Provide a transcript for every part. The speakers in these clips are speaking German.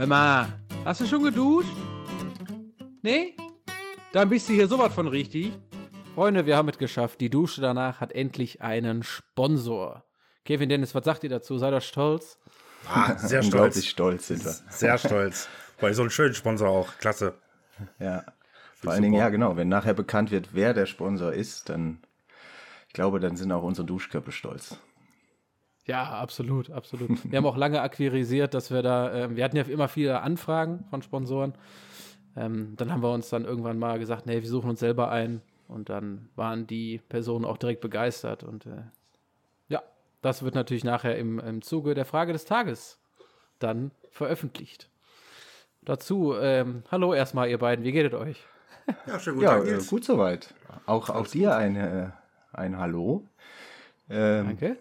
Hör mal, hast du schon geduscht? Nee? Dann bist du hier sowas von richtig. Freunde, wir haben es geschafft. Die Dusche danach hat endlich einen Sponsor. Kevin Dennis, was sagt ihr dazu? Seid ihr stolz? Ah, sehr stolz. stolz sind wir. Sehr stolz. Weil so einen schönen Sponsor auch. Klasse. Ja. Vor allen Dingen, ja, genau. Wenn nachher bekannt wird, wer der Sponsor ist, dann, ich glaube, dann sind auch unsere Duschköpfe stolz. Ja, absolut, absolut. Wir haben auch lange akquirisiert, dass wir da, ähm, wir hatten ja immer viele Anfragen von Sponsoren. Ähm, dann haben wir uns dann irgendwann mal gesagt, nee, wir suchen uns selber ein. Und dann waren die Personen auch direkt begeistert. Und äh, ja, das wird natürlich nachher im, im Zuge der Frage des Tages dann veröffentlicht. Dazu, ähm, hallo erstmal, ihr beiden, wie geht es euch? Ja, schön gut. Ja, Tag, äh, gut soweit. Auch, auch dir ein, äh, ein Hallo. Ähm, Danke.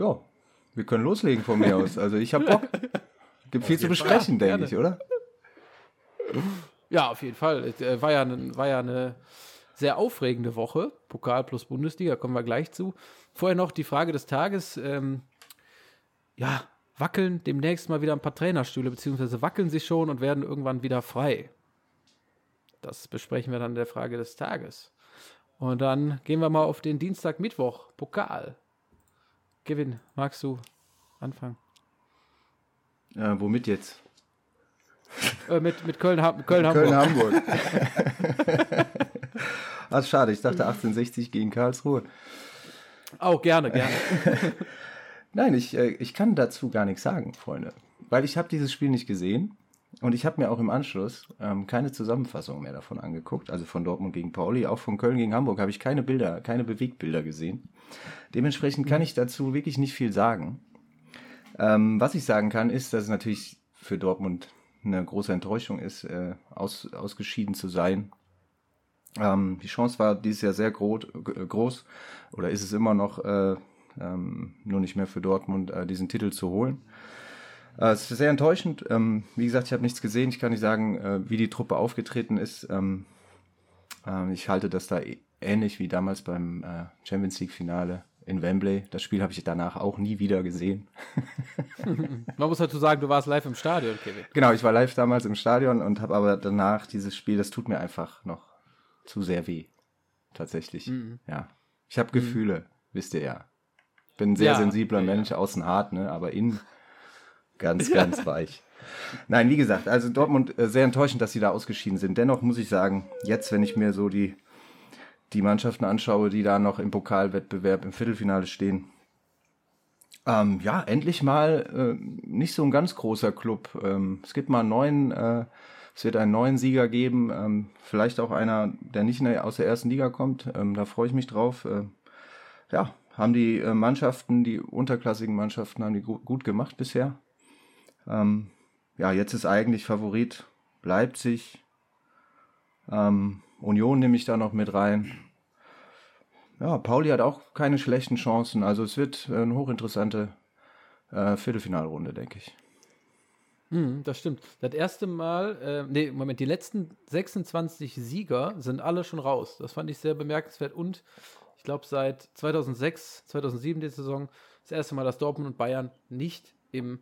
Ja, wir können loslegen von mir aus. Also ich habe Bock. Gibt viel zu jeden Fall. besprechen, denke ich, oder? Ja, auf jeden Fall. Es äh, war ja, ne- war ja eine sehr aufregende Woche. Pokal plus Bundesliga, kommen wir gleich zu. Vorher noch die Frage des Tages. Ähm, ja, wackeln demnächst mal wieder ein paar Trainerstühle, beziehungsweise wackeln sie schon und werden irgendwann wieder frei. Das besprechen wir dann in der Frage des Tages. Und dann gehen wir mal auf den Dienstag, Mittwoch, Pokal. Kevin, magst du anfangen? Äh, womit jetzt? Äh, mit, mit Köln, Köln, Köln, Hamburg. Köln-Hamburg. Ach, schade, ich dachte 1860 gegen Karlsruhe. Auch gerne, gerne. Nein, ich, äh, ich kann dazu gar nichts sagen, Freunde. Weil ich habe dieses Spiel nicht gesehen und ich habe mir auch im Anschluss ähm, keine Zusammenfassung mehr davon angeguckt. Also von Dortmund gegen Pauli, auch von Köln gegen Hamburg habe ich keine Bilder, keine Bewegtbilder gesehen. Dementsprechend kann ich dazu wirklich nicht viel sagen. Ähm, was ich sagen kann, ist, dass es natürlich für Dortmund eine große Enttäuschung ist, äh, aus, ausgeschieden zu sein. Ähm, die Chance war dieses Jahr sehr groß, äh, groß oder ist es immer noch, äh, ähm, nur nicht mehr für Dortmund, äh, diesen Titel zu holen. Äh, es ist sehr enttäuschend. Ähm, wie gesagt, ich habe nichts gesehen. Ich kann nicht sagen, äh, wie die Truppe aufgetreten ist. Ähm, ähm, ich halte das da ä- ähnlich wie damals beim äh, Champions League Finale in Wembley. Das Spiel habe ich danach auch nie wieder gesehen. Man muss dazu sagen, du warst live im Stadion, Kevin. Genau, ich war live damals im Stadion und habe aber danach dieses Spiel, das tut mir einfach noch zu sehr weh. Tatsächlich. Ja. Ich habe Gefühle, wisst ihr ja. Bin ein sehr Ja, sensibler ja. Mensch, außen hart, ne, aber innen ganz, ganz weich. Nein, wie gesagt, also Dortmund äh, sehr enttäuschend, dass sie da ausgeschieden sind. Dennoch muss ich sagen, jetzt, wenn ich mir so die, die Mannschaften anschaue, die da noch im Pokalwettbewerb im Viertelfinale stehen, ähm, ja, endlich mal äh, nicht so ein ganz großer Club. Ähm, es gibt mal einen neuen, äh, es wird einen neuen Sieger geben, ähm, vielleicht auch einer, der nicht der, aus der ersten Liga kommt. Ähm, da freue ich mich drauf. Äh, ja, haben die äh, Mannschaften, die unterklassigen Mannschaften, haben die gu gut gemacht bisher. Ähm, ja, jetzt ist eigentlich Favorit Leipzig. Ähm, Union nehme ich da noch mit rein. Ja, Pauli hat auch keine schlechten Chancen. Also es wird eine hochinteressante äh, Viertelfinalrunde, denke ich. Mhm, das stimmt. Das erste Mal, äh, nee, Moment, die letzten 26 Sieger sind alle schon raus. Das fand ich sehr bemerkenswert und ich glaube seit 2006, 2007 die Saison das erste Mal, dass Dortmund und Bayern nicht im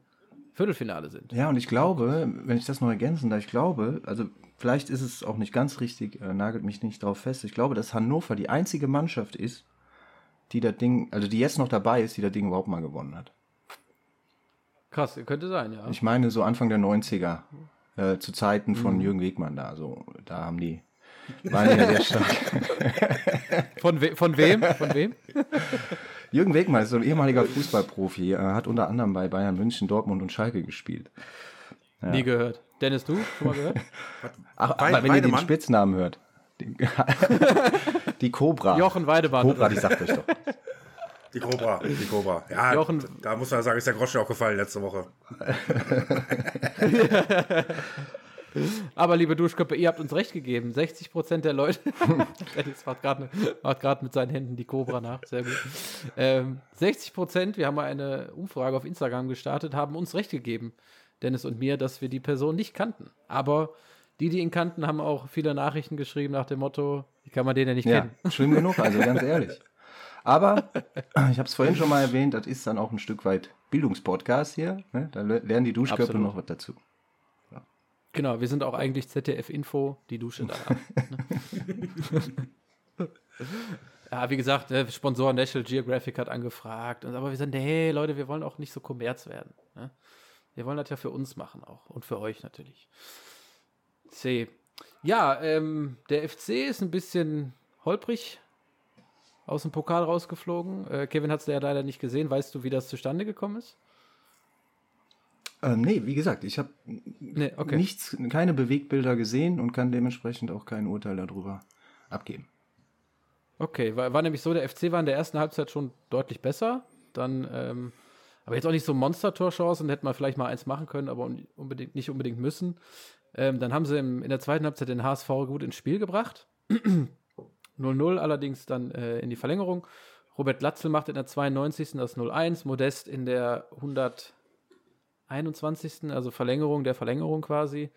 Viertelfinale sind. Ja, und ich glaube, wenn ich das noch ergänzen darf, ich glaube, also vielleicht ist es auch nicht ganz richtig, äh, nagelt mich nicht drauf fest. Ich glaube, dass Hannover die einzige Mannschaft ist, die das Ding, also die jetzt noch dabei ist, die das Ding überhaupt mal gewonnen hat. Krass, könnte sein, ja. Ich meine so Anfang der 90er, äh, zu Zeiten von Jürgen Wegmann da, so, da haben die, waren die ja sehr stark. Von, we von wem? Von wem? Jürgen Wegmann ist so ein ehemaliger Fußballprofi, er hat unter anderem bei Bayern München, Dortmund und Schalke gespielt. Nie gehört. Dennis, du? Schon mal gehört? Ach, Weid- aber wenn ihr den? Spitznamen hört. Die, die Cobra. Jochen Weidemann. Cobra, die sagt euch doch. Die Cobra, die Cobra. Ja, Jochen- da muss man sagen, ist der Groschen auch gefallen letzte Woche. Aber liebe Duschköpfe, ihr habt uns recht gegeben. 60 Prozent der Leute. Dennis macht gerade grad mit seinen Händen die Cobra nach. Sehr gut. Ähm, 60 Prozent, wir haben mal eine Umfrage auf Instagram gestartet, haben uns recht gegeben, Dennis und mir, dass wir die Person nicht kannten. Aber die, die ihn kannten, haben auch viele Nachrichten geschrieben nach dem Motto, wie kann man den denn nicht Ja, kennen? schlimm genug, also ganz ehrlich. Aber ich habe es vorhin schon mal erwähnt, das ist dann auch ein Stück weit Bildungspodcast hier. Ne? Da le- lernen die Duschköpfe Absolut. noch was dazu. Genau, wir sind auch eigentlich ZDF-Info, die Dusche da. ne? ja, wie gesagt, der Sponsor National Geographic hat angefragt. Aber wir sind, nee, Leute, wir wollen auch nicht so kommerz werden. Ne? Wir wollen das ja für uns machen auch. Und für euch natürlich. C. Ja, ähm, der FC ist ein bisschen holprig aus dem Pokal rausgeflogen. Äh, Kevin hat es ja leider nicht gesehen. Weißt du, wie das zustande gekommen ist? Ähm, nee, wie gesagt, ich habe Nee, okay. nichts, keine Bewegbilder gesehen und kann dementsprechend auch kein Urteil darüber abgeben. Okay, war, war nämlich so, der FC war in der ersten Halbzeit schon deutlich besser. Dann, ähm, aber jetzt auch nicht so Monster-Torchancen, hätte man vielleicht mal eins machen können, aber un- unbedingt, nicht unbedingt müssen. Ähm, dann haben sie im, in der zweiten Halbzeit den HSV gut ins Spiel gebracht. 0-0 allerdings dann äh, in die Verlängerung. Robert Latzel macht in der 92. das 0-1, Modest in der 121. also Verlängerung der Verlängerung quasi,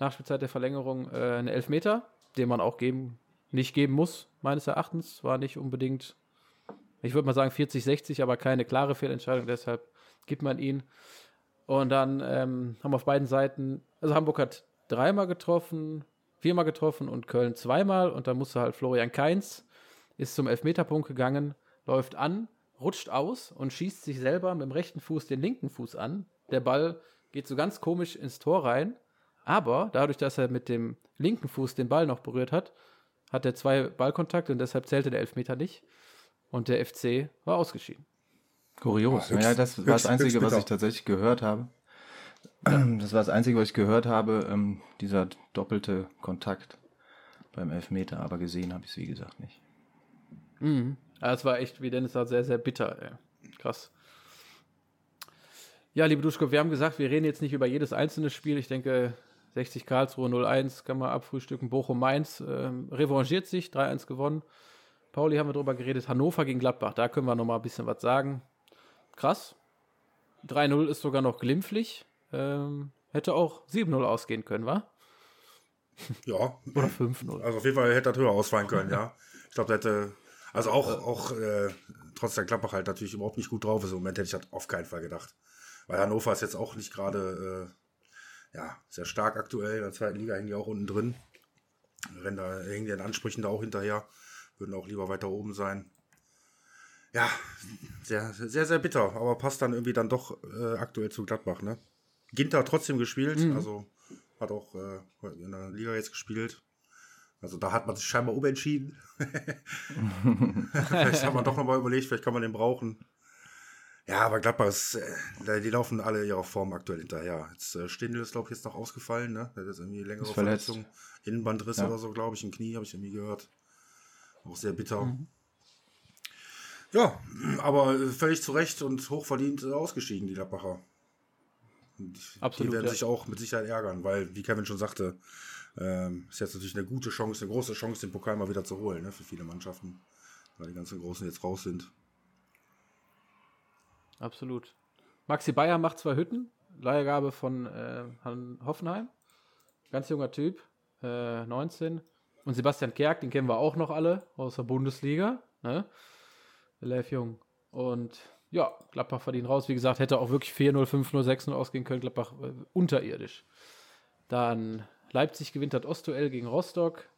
Nachspielzeit der Verlängerung, äh, eine Elfmeter, den man auch geben, nicht geben muss, meines Erachtens. War nicht unbedingt, ich würde mal sagen 40, 60, aber keine klare Fehlentscheidung, deshalb gibt man ihn. Und dann ähm, haben auf beiden Seiten, also Hamburg hat dreimal getroffen, viermal getroffen und Köln zweimal. Und dann musste halt Florian Kainz, ist zum Elfmeterpunkt gegangen, läuft an, rutscht aus und schießt sich selber mit dem rechten Fuß den linken Fuß an. Der Ball geht so ganz komisch ins Tor rein. Aber dadurch, dass er mit dem linken Fuß den Ball noch berührt hat, hat er zwei Ballkontakte und deshalb zählte der Elfmeter nicht. Und der FC war ausgeschieden. Kurios. Ja, höchst- ja, das war höchst- das Einzige, was ich tatsächlich gehört habe. Das war das Einzige, was ich gehört habe, ähm, dieser doppelte Kontakt beim Elfmeter, aber gesehen habe ich es, wie gesagt, nicht. Mhm. Ja, es war echt, wie Dennis sagt, sehr, sehr bitter. Ey. Krass. Ja, liebe Duschko, wir haben gesagt, wir reden jetzt nicht über jedes einzelne Spiel. Ich denke, 60 Karlsruhe 0-1 kann man abfrühstücken. Bochum Mainz ähm, revanchiert sich, 3-1 gewonnen. Pauli haben wir drüber geredet. Hannover gegen Gladbach, da können wir noch mal ein bisschen was sagen. Krass. 3-0 ist sogar noch glimpflich. Ähm, hätte auch 7-0 ausgehen können, wa? Ja, Oder 5-0. also auf jeden Fall hätte das höher ausfallen können, ja. Ich glaube, hätte, also auch, auch äh, trotz der Gladbach halt natürlich überhaupt nicht gut drauf ist. Im Moment hätte ich das auf keinen Fall gedacht. Weil Hannover ist jetzt auch nicht gerade, äh, ja, sehr stark aktuell. In der zweiten Liga hängen die auch unten drin. Rennen da, hängen die den Ansprüchen da auch hinterher. Würden auch lieber weiter oben sein. Ja, sehr, sehr, sehr bitter. Aber passt dann irgendwie dann doch äh, aktuell zu Gladbach, ne? Ginter hat trotzdem gespielt, also hat auch äh, in der Liga jetzt gespielt. Also da hat man sich scheinbar umentschieden. vielleicht hat man doch nochmal überlegt, vielleicht kann man den brauchen. Ja, aber Gladbach ist, äh, die laufen alle ihrer Form aktuell hinterher. Jetzt äh, Stindl ist, glaube ich, jetzt noch ausgefallen, ne? Der hat jetzt irgendwie längere Ist. Verletzung. Innenbandriss Ja. oder so, glaube ich, im Knie, habe ich irgendwie gehört. Auch sehr bitter. Ja, aber äh, völlig zu Recht und hochverdient äh, ausgeschieden, die Gladbacher. Absolut, Die werden ja. sich auch mit Sicherheit ärgern, weil, wie Kevin schon sagte, ähm, ist jetzt natürlich eine gute Chance, eine große Chance, den Pokal mal wieder zu holen, ne, für viele Mannschaften, weil die ganzen Großen jetzt raus sind. Absolut. Maxi Bayer macht zwei Hütten. Leihgabe von äh, Hoffenheim. Ganz junger Typ. Äh, 19. Und Sebastian Kerk, den kennen wir auch noch alle aus der Bundesliga. Ne? Relativ jung. Und ja, Gladbach verdient raus. Wie gesagt, hätte auch wirklich 4-0, 5-0, 6-0 ausgehen können. Gladbach äh, unterirdisch. Dann Leipzig gewinnt das Ostduell gegen Rostock.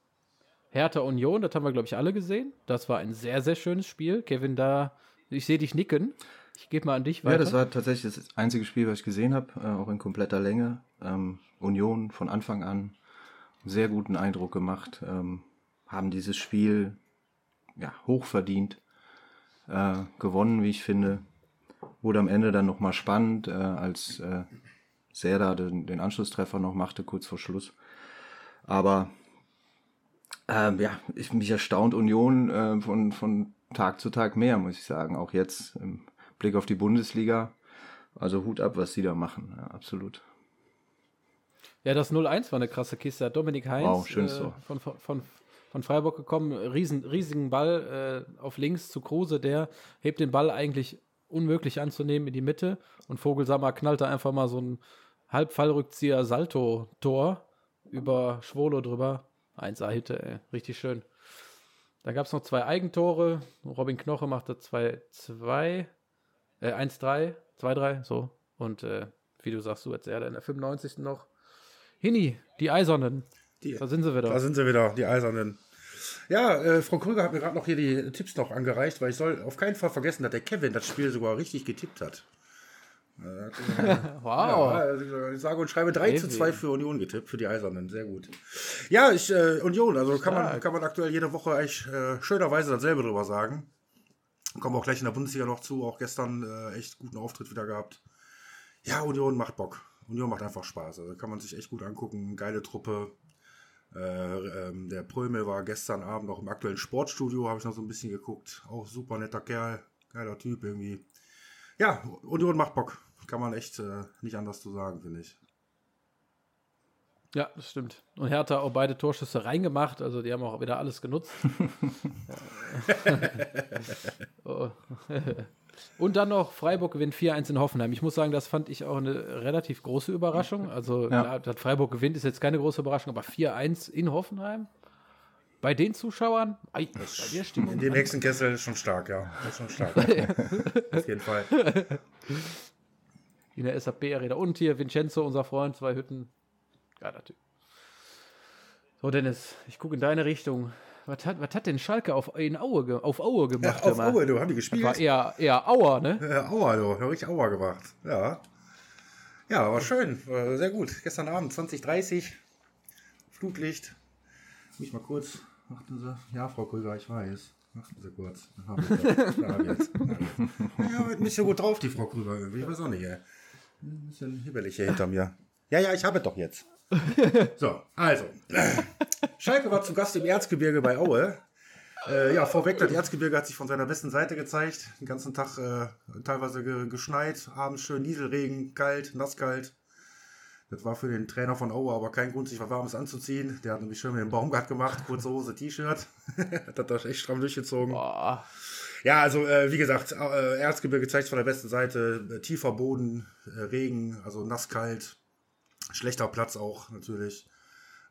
Hertha Union, das haben wir, glaube ich, alle gesehen. Das war ein sehr, sehr schönes Spiel. Kevin, da, ich sehe dich nicken. Ich gebe mal an dich weiter. Ja, das war tatsächlich das einzige Spiel, was ich gesehen habe, äh, auch in kompletter Länge. Ähm, Union von Anfang an sehr guten Eindruck gemacht, ähm, haben dieses Spiel ja, hochverdient äh, gewonnen, wie ich finde. Wurde am Ende dann nochmal spannend, äh, als äh, Serda den, den Anschlusstreffer noch machte, kurz vor Schluss. Aber ähm, ja, ich, mich erstaunt Union äh, von, von Tag zu Tag mehr, muss ich sagen. Auch jetzt im Blick auf die Bundesliga. Also Hut ab, was die da machen. Ja, absolut. Ja, das 0-1 war eine krasse Kiste. Dominik Heinz Wow, schönes äh, von, von, von, von Freiburg gekommen. Riesen, riesigen Ball äh, auf links zu Kruse. Der hebt den Ball eigentlich unmöglich anzunehmen in die Mitte. Und Vogelsammer knallte einfach mal so ein Halbfallrückzieher Salto-Tor über Schwolo drüber. 1A-Hitte, ey. Richtig schön. Da gab es noch zwei Eigentore. Robin Knoche machte 2-2, äh, 1-3, 2-3, so. Und äh, wie du sagst, du jetzt in der 95. noch. Hini, die Eisernen. Die, Da sind sie wieder. Da sind sie wieder, die Eisernen. Ja, äh, Frau Krüger hat mir gerade noch hier die Tipps noch angereicht, weil ich soll auf keinen Fall vergessen, dass der Kevin das Spiel sogar richtig getippt hat. wow. Ja, ich sage und schreibe 3 zu Kevin. 2 für Union getippt, für die Eisernen. Sehr gut. Ja, ich, äh, Union, also kann man, kann man aktuell jede Woche eigentlich äh, schönerweise dasselbe drüber sagen. Kommen wir auch gleich in der Bundesliga noch zu. Auch gestern äh, echt guten Auftritt wieder gehabt. Ja, Union macht Bock. Union macht einfach Spaß. Also kann man sich echt gut angucken. Geile Truppe. Äh, ähm, der Prömel war gestern Abend noch im aktuellen Sportstudio, habe ich noch so ein bisschen geguckt. Auch super netter Kerl, geiler Typ irgendwie. Ja, Union macht Bock. Kann man echt äh, nicht anders zu sagen, finde ich. Ja, das stimmt. Und Hertha auch beide Torschüsse reingemacht, also die haben auch wieder alles genutzt. oh. Und dann noch Freiburg gewinnt 4-1 in Hoffenheim. Ich muss sagen, das fand ich auch eine relativ große Überraschung. Also, Ja. klar, dass Freiburg gewinnt, ist jetzt keine große Überraschung, aber 4-1 in Hoffenheim? Bei den Zuschauern? Ei, bei der Stimmung? In dem Hexenkessel ist schon stark, ja. Das ist schon stark. Auf jeden Fall. in der SAP-Arena. Und hier Vincenzo, unser Freund, zwei Hütten. Geiler Typ. So, Dennis, ich gucke in deine Richtung. Was hat, was hat denn Schalke auf, in Aue, ge- auf Aue Ja, gemacht? auf immer? Aue, du, haben die Das gespielt? war eher, eher Auer, ne? Ja, Aua, du, haben richtig Aua gemacht. Ja. Ja, war schön. War sehr gut. Gestern Abend 2030. Flutlicht. Mich mal kurz. Achten Sie. Ja, Frau Krüger, ich weiß. Achten Sie kurz. Da hab ich das. Ich ich. Ja, nicht so gut drauf, die Frau Krüger. Ich weiß auch nicht, ey. Ein bisschen hibbelig hier hinter mir. Ja, ja, ich habe es doch jetzt. So, also. Schalke war zu Gast im Erzgebirge bei Aue. Äh, ja, vorweg, das Erzgebirge hat sich von seiner besten Seite gezeigt. Den ganzen Tag äh, teilweise ge geschneit, abends schön Nieselregen, kalt, nasskalt. Das war für den Trainer von Aue aber kein Grund, sich was Warmes anzuziehen. Der hat nämlich schön mit dem Baumgart gemacht, kurze Hose, T-Shirt. hat das echt stramm durchgezogen. Boah. Ja, also äh, wie gesagt, äh, Erzgebirge zeigt von der besten Seite. Tiefer Boden, äh, Regen, also nasskalt. Schlechter Platz auch natürlich.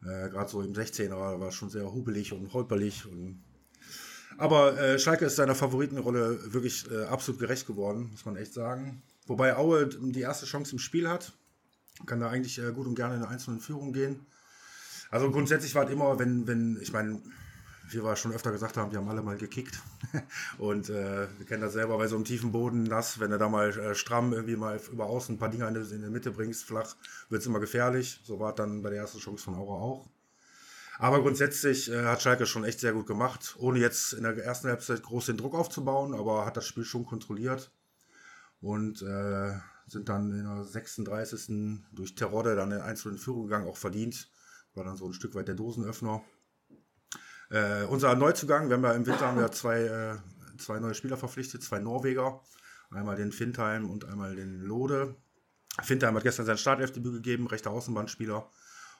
Äh, Gerade so im 16er war schon sehr hubelig und holperlich. Und aber äh, Schalke ist seiner Favoritenrolle wirklich äh, absolut gerecht geworden, muss man echt sagen. Wobei Aue die erste Chance im Spiel hat. Kann da eigentlich äh, gut und gerne in eine einzelne Führung gehen. Also grundsätzlich war es immer, wenn, wenn, ich meine, wie wir schon öfter gesagt haben, die haben alle mal gekickt. Und äh, wir kennen das selber bei so einem tiefen Boden, nass, wenn du da mal äh, stramm irgendwie mal über außen ein paar Dinger in in die Mitte bringst, flach, wird es immer gefährlich. So war es dann bei der ersten Chance von Aura auch. Aber grundsätzlich äh, hat Schalke schon echt sehr gut gemacht, ohne jetzt in der ersten Halbzeit groß den Druck aufzubauen, aber hat das Spiel schon kontrolliert. Und äh, sind dann in der 36. durch Terodde dann in einzelnen Führung gegangen, auch verdient. War dann so ein Stück weit der Dosenöffner. Äh, unser Neuzugang, wir haben ja im Winter haben wir zwei, äh, zwei neue Spieler verpflichtet, zwei Norweger. Einmal den Findheim und einmal den Lode. Findheim hat gestern sein Startelfdebüt gegeben, rechter Außenbahnspieler.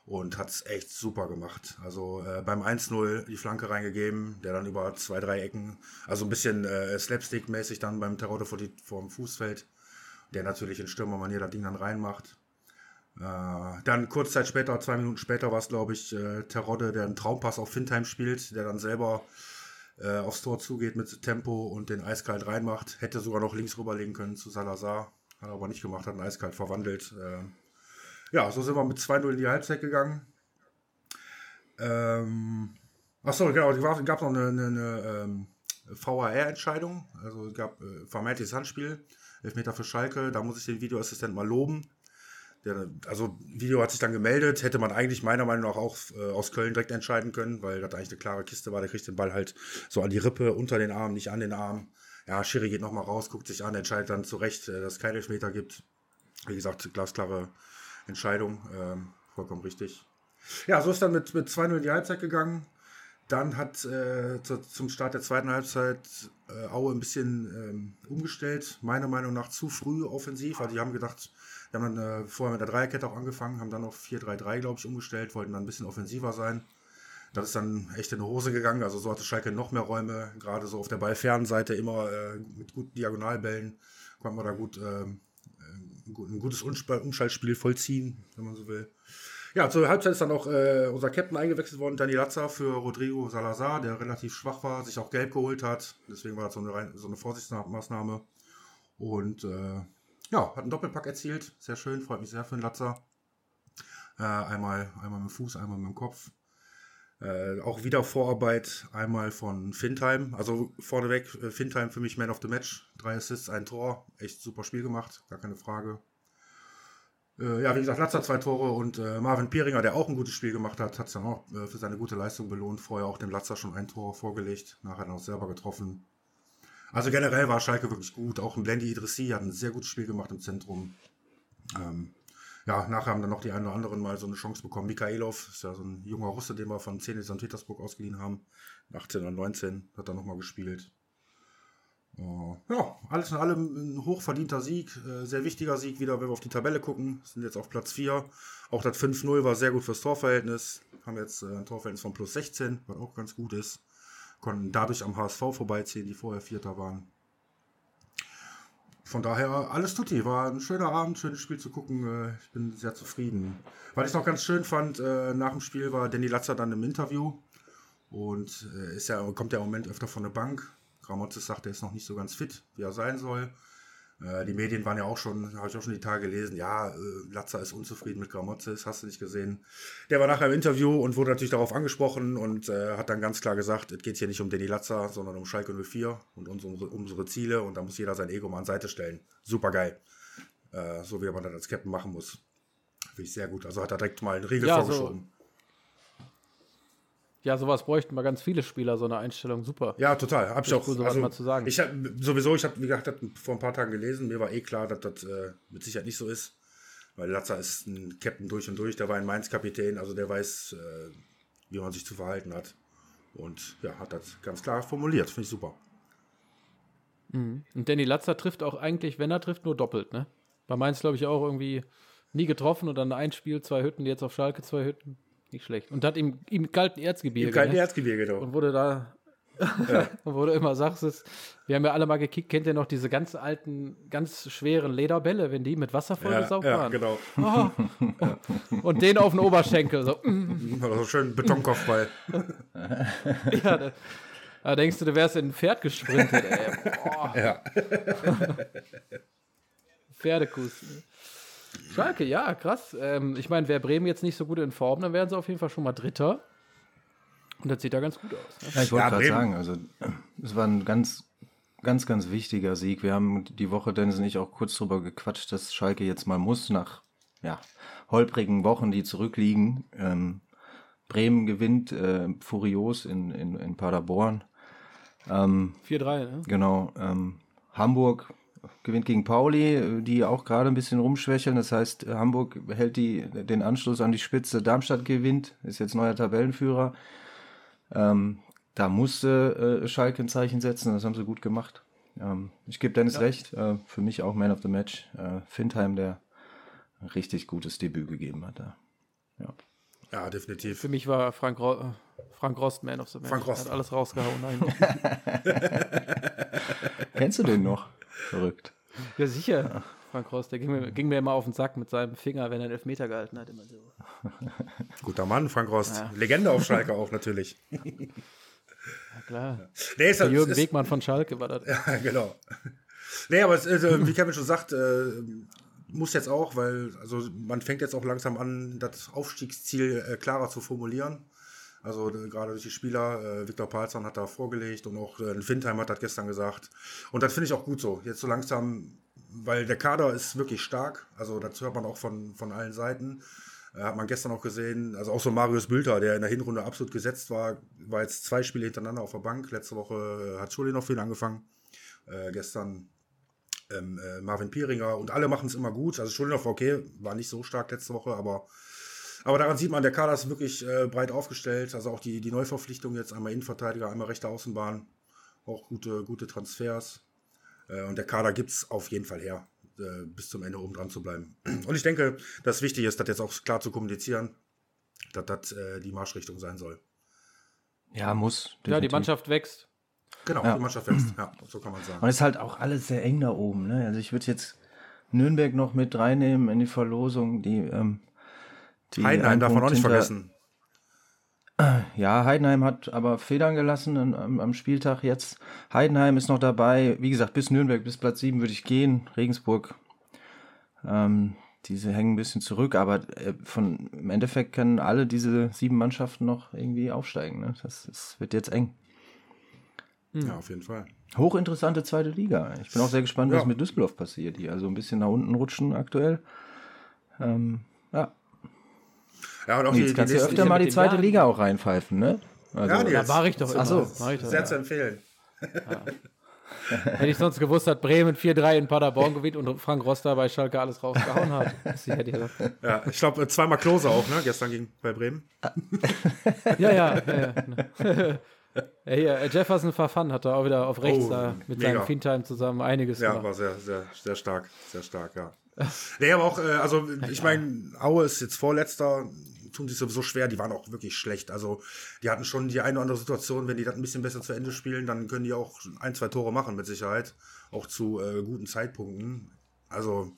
Und hat es echt super gemacht. Also äh, beim 1-0 die Flanke reingegeben, der dann über zwei, drei Ecken, also ein bisschen äh, Slapstick-mäßig dann beim Terodde vor, die, vor dem Fußfeld, der natürlich in Stürmermanier das Ding dann reinmacht. Äh, dann kurz Zeit später, zwei Minuten später war es, glaube ich, äh, Terodde, der einen Traumpass auf Findheim spielt, der dann selber äh, aufs Tor zugeht mit Tempo und den eiskalt reinmacht. Hätte sogar noch links rüberlegen können zu Salazar. Hat er aber nicht gemacht, hat ihn eiskalt verwandelt. Äh, ja, so sind wir mit 2-0 in die Halbzeit gegangen. Ähm, achso, genau, es gab noch eine, eine, eine ähm, VAR-Entscheidung. Also es gab äh, vermeintliches Handspiel, Elfmeter für Schalke. Da muss ich den Videoassistent mal loben. Der, also Video hat sich dann gemeldet, hätte man eigentlich meiner Meinung nach auch äh, aus Köln direkt entscheiden können, weil das eigentlich eine klare Kiste war. Der kriegt den Ball halt so an die Rippe, unter den Arm, nicht an den Arm. Ja, Schiri geht nochmal raus, guckt sich an, entscheidet dann zu Recht, äh, dass es keinen Elfmeter gibt. Wie gesagt, glasklare Entscheidung, ähm, vollkommen richtig. Ja, so ist dann mit, mit 2-0 in die Halbzeit gegangen. Dann hat äh, zu, zum Start der zweiten Halbzeit äh, Aue ein bisschen ähm, umgestellt. Meiner Meinung nach zu früh offensiv. Also die haben gedacht, die haben dann äh, vorher mit der Dreierkette auch angefangen, haben dann auf 4-3-3, glaube ich, umgestellt, wollten dann ein bisschen offensiver sein. Das ist dann echt in die Hose gegangen. Also so hatte Schalke noch mehr Räume, gerade so auf der ballfernen Seite immer äh, mit guten Diagonalbällen konnte man da gut, ähm, äh, ein gutes Umschaltspiel vollziehen, wenn man so will. Ja, zur Halbzeit ist dann auch äh, unser Captain eingewechselt worden, Danny Latza für Rodrigo Salazar, der relativ schwach war, sich auch gelb geholt hat. Deswegen war das so eine, so eine Vorsichtsmaßnahme. Und äh, ja, hat einen Doppelpack erzielt. Sehr schön, freut mich sehr für den Latza. Äh, einmal, einmal mit dem Fuß, einmal mit dem Kopf. Äh, auch wieder Vorarbeit einmal von Fintime. Also vorneweg, äh, Fintime für mich Man of the Match. Drei Assists, ein Tor. Echt super Spiel gemacht, gar keine Frage. Äh, ja, wie gesagt, Latzer zwei Tore und äh, Marvin Pieringer, der auch ein gutes Spiel gemacht hat, hat es dann auch äh, für seine gute Leistung belohnt. Vorher auch dem Latzer schon ein Tor vorgelegt, nachher dann auch selber getroffen. Also generell war Schalke wirklich gut. Auch ein Blendi Idrissi hat ein sehr gutes Spiel gemacht im Zentrum. Ähm, ja, nachher haben dann noch die einen oder anderen mal so eine Chance bekommen. Mikhailov ist ja so ein junger Russe, den wir von Zenit St. Petersburg ausgeliehen haben. 18 und 19 hat er nochmal gespielt. Uh, ja, alles in allem ein hochverdienter Sieg, äh, sehr wichtiger Sieg wieder, wenn wir auf die Tabelle gucken. Sind jetzt auf Platz 4. Auch das 5-0 war sehr gut fürs Torverhältnis. Haben jetzt äh, ein Torverhältnis von plus 16, was auch ganz gut ist. Konnten dadurch am HSV vorbeiziehen, die vorher Vierter waren von daher alles tutti. War ein schöner Abend, schönes Spiel zu gucken. Äh, ich bin sehr zufrieden. Was ich noch ganz schön fand, äh, nach dem Spiel war Danny Latzer dann im Interview und äh, ist ja, kommt ja im Moment öfter von der Bank. Gramotzes sagt, er ist noch nicht so ganz fit, wie er sein soll. Äh, die Medien waren ja auch schon, habe ich auch schon die Tage gelesen, ja, äh, Latzer ist unzufrieden mit Gramozis, hast du nicht gesehen. Der war nachher im Interview und wurde natürlich darauf angesprochen und äh, hat dann ganz klar gesagt, es geht hier nicht um Danny Latzer, sondern um Schalke 04 und unsere, unsere Ziele und da muss jeder sein Ego mal an Seite stellen. Super geil. Äh, so wie man das als Captain machen muss. Finde ich sehr gut. Also hat er direkt mal einen Riegel ja, vorgeschoben. So ja, sowas bräuchten mal ganz viele Spieler, so eine Einstellung. Super. Ja, total. Hab ich auch. Cool, also, mal zu sagen. Ich hab, sowieso, ich habe, wie gesagt, vor ein paar Tagen gelesen. Mir war eh klar, dass das äh, mit Sicherheit nicht so ist. Weil Latza ist ein Captain durch und durch. Der war ein Mainz-Kapitän. Also der weiß, äh, wie man sich zu verhalten hat. Und ja, hat das ganz klar formuliert. Finde ich super. Mhm. Und Danny Latzer trifft auch eigentlich, wenn er trifft, nur doppelt, ne? Bei Mainz, glaube ich, auch irgendwie nie getroffen und dann ein Spiel, zwei Hütten, jetzt auf Schalke zwei Hütten. Nicht schlecht. Und hat im, im kalten Erzgebirge. Im kalten ne? Erzgebirge, doch. Und wurde da. Ja. du immer sagst, es, wir haben ja alle mal gekickt, kennt ihr noch diese ganz alten, ganz schweren Lederbälle, wenn die mit Wasser vollgesaugt ja, ja, waren? genau. Oh. Und den auf den Oberschenkel. So, so schön Betonkopfball. ja, da, da, denkst du, du wärst in ein Pferd gesprintet, ey. Boah. Ja. Pferdekuss. Schalke, ja, krass. Ähm, ich meine, wäre Bremen jetzt nicht so gut in Form, dann wären sie auf jeden Fall schon mal Dritter. Und das sieht da ganz gut aus. Ne? Ja, ich wollte ja, gerade sagen, also es war ein ganz, ganz, ganz wichtiger Sieg. Wir haben die Woche, Dennis und ich, auch kurz drüber gequatscht, dass Schalke jetzt mal muss, nach ja, holprigen Wochen, die zurückliegen. Ähm, Bremen gewinnt äh, furios in, in, in Paderborn. Ähm, 4-3, ne? Genau. Ähm, Hamburg gewinnt gegen Pauli, die auch gerade ein bisschen rumschwächeln. Das heißt, Hamburg hält die, den Anschluss an die Spitze. Darmstadt gewinnt, ist jetzt neuer Tabellenführer. Ähm, da musste äh, Schalke ein Zeichen setzen, das haben sie gut gemacht. Ähm, ich gebe Dennis ja. recht, äh, für mich auch Man of the Match. Äh, Findheim, der ein richtig gutes Debüt gegeben hat. Da. Ja. ja, definitiv. Für mich war Frank, Ro Frank Rost Man of the Match. Frank Rost. Hat alles rausgehauen. Kennst du den noch? Verrückt. Ja, sicher. Frank Rost, der ging mir, ging mir immer auf den Sack mit seinem Finger, wenn er einen Elfmeter gehalten hat. Immer so. Guter Mann, Frank Rost. Ja. Legende auf Schalke auch natürlich. Ja, klar. Nee, ist, Jürgen ist, Wegmann von Schalke war das. Ja, genau. Nee, aber es, also, wie Kevin schon sagt, äh, muss jetzt auch, weil also man fängt jetzt auch langsam an, das Aufstiegsziel äh, klarer zu formulieren. Also äh, gerade durch die Spieler, äh, Viktor Palzan hat da vorgelegt und auch äh, Findheim hat das gestern gesagt. Und das finde ich auch gut so. Jetzt so langsam, weil der Kader ist wirklich stark. Also das hört man auch von, von allen Seiten. Äh, hat man gestern auch gesehen. Also auch so Marius Bülter, der in der Hinrunde absolut gesetzt war, war jetzt zwei Spiele hintereinander auf der Bank. Letzte Woche äh, hat Schuli noch viel angefangen. Äh, gestern ähm, äh, Marvin Pieringer und alle machen es immer gut. Also Schulinov war okay, war nicht so stark letzte Woche, aber aber daran sieht man, der Kader ist wirklich äh, breit aufgestellt. Also auch die, die Neuverpflichtung jetzt, einmal Innenverteidiger, einmal rechte Außenbahn. Auch gute, gute Transfers. Äh, und der Kader gibt es auf jeden Fall her, äh, bis zum Ende oben dran zu bleiben. Und ich denke, dass wichtig ist, das jetzt auch klar zu kommunizieren, dass das äh, die Marschrichtung sein soll. Ja, muss. Definitiv. Ja, die Mannschaft wächst. Genau, ja. die Mannschaft wächst. Ja, so kann man sagen. Und es ist halt auch alles sehr eng da oben. Ne? Also ich würde jetzt Nürnberg noch mit reinnehmen in die Verlosung. Die ähm, Die Heidenheim darf man auch nicht hinter- vergessen. Ja, Heidenheim hat aber Federn gelassen am- am, am Spieltag jetzt. Heidenheim ist noch dabei. Wie gesagt, bis Nürnberg, bis Platz 7 würde ich gehen. Regensburg, ähm, diese hängen ein bisschen zurück, aber äh, von, im Endeffekt können alle diese sieben Mannschaften noch irgendwie aufsteigen. Ne? Das, das wird jetzt eng. Ja, auf jeden Fall. Hochinteressante zweite Liga. Ich bin auch sehr gespannt, was Ja. mit Düsseldorf passiert, die also ein bisschen nach unten rutschen aktuell. Ähm, ja, Ja, und auch Nils, die, die kannst du nächsten, öfter mal die zweite Jahr- Liga auch reinpfeifen, ne? Also, Ja. Ja, mache ich doch immer. Ach so. Mach ich doch sehr zu empfehlen. Hätte ich sonst gewusst, dass Bremen 4-3 in Paderborn gewinnt und Frank Roster bei Schalke alles rausgehauen hat. Ja, ich glaube, zweimal Klose auch, ne? Gestern gegen bei Bremen. Ja, ja, ja. ja, ja hier, äh, Jefferson Verfan hat da auch wieder auf rechts Oh, da mit mega. seinem Fintime zusammen einiges Ja, gemacht. war sehr, sehr, sehr stark. Sehr stark, ja. nee, aber auch, äh, also ich meine, Aue ist jetzt Vorletzter, tun sich sowieso schwer, die waren auch wirklich schlecht. Also die hatten schon die eine oder andere Situation, wenn die das ein bisschen besser zu Ende spielen, dann können die auch ein, zwei Tore machen mit Sicherheit. Auch zu äh, guten Zeitpunkten. Also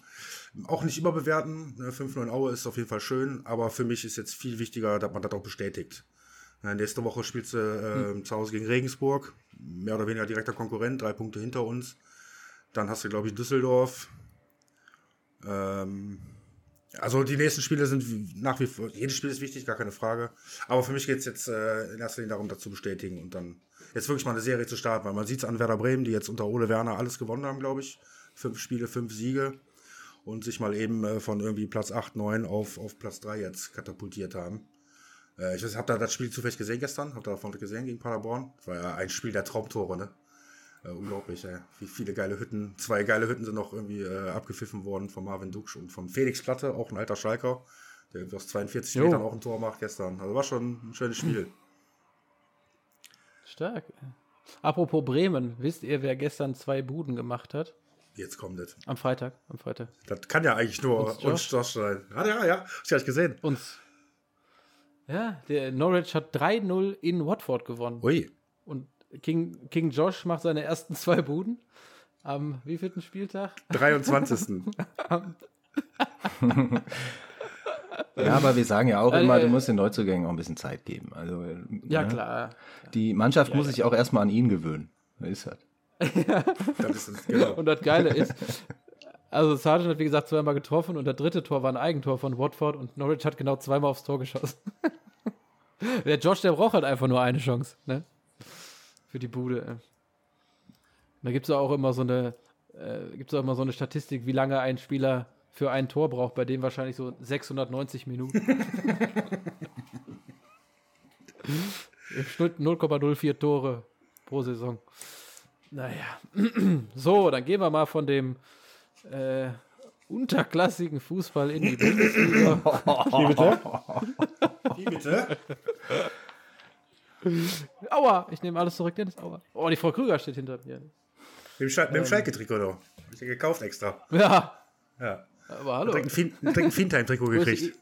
auch nicht überbewerten. Ne? 5-0 in Aue ist auf jeden Fall schön, aber für mich ist jetzt viel wichtiger, dass man das auch bestätigt. Ja, nächste Woche spielst du äh, zu Hause gegen Regensburg. Mehr oder weniger direkter Konkurrent, drei Punkte hinter uns. Dann hast du, glaube ich, Düsseldorf. Ähm, also die nächsten Spiele sind nach wie vor, jedes Spiel ist wichtig, gar keine Frage. Aber für mich geht es jetzt äh, in erster Linie darum, das zu bestätigen und dann jetzt wirklich mal eine Serie zu starten, weil man sieht es an Werder Bremen, die jetzt unter Ole Werner alles gewonnen haben, glaube ich. Fünf Spiele, fünf Siege und sich mal eben äh, von irgendwie Platz 8, 9 auf, auf Platz 3 jetzt katapultiert haben. Äh, ich habt ihr das Spiel zufällig gesehen gestern? Habt ihr davon gesehen gegen Paderborn? War ja ein Spiel der Traumtore, ne? Äh, unglaublich, ey. wie viele geile Hütten. Zwei geile Hütten sind noch irgendwie äh, abgepfiffen worden von Marvin Duksch und von Felix Platte, auch ein alter Schalker, der aus 42 Jo. Metern auch ein Tor macht gestern. Also war schon ein schönes Spiel. Stark. Apropos Bremen, wisst ihr, wer gestern zwei Buden gemacht hat? Jetzt kommt das. Am Freitag. Am Freitag. Das kann ja eigentlich nur Uns uns Josh sein. Ja, ja, ja. Hab ich gar nicht gesehen. Uns. Ja, der Norwich hat 3-0 in Watford gewonnen. Ui. Und King, King Josh macht seine ersten zwei Buden am wievielten Spieltag? 23. Ja, aber wir sagen ja auch Äh, immer, äh, du musst den Neuzugängen auch ein bisschen Zeit geben. Also, äh, Ja, ne? klar. Die Mannschaft muss sich auch erstmal an ihn gewöhnen. So ist das. das ist es, genau. Und das Geile ist, also Sargent hat wie gesagt zweimal getroffen und das dritte Tor war ein Eigentor von Watford und Norwich hat genau zweimal aufs Tor geschossen. der Josh, der braucht halt einfach nur eine Chance, ne? Für die Bude. ey. Da gibt es auch immer so eine, äh, gibt's auch immer so eine Statistik, wie lange ein Spieler für ein Tor braucht, bei dem wahrscheinlich so 690 Minuten. Im Schnitt 0,04 Tore pro Saison. Naja. So, dann gehen wir mal von dem äh, unterklassigen Fußball in die Bundesliga. Wie bitte? Wie bitte? Aua, ich nehme alles zurück, Dennis. Aua. Oh, die Frau Krüger steht hinter mir. Mit dem, mit dem Schalke-Trikot doch. Hab ich dir gekauft extra. Ja, Ja. aber hallo. Direkt ein Fin- ein Fintime-Trikot gekriegt.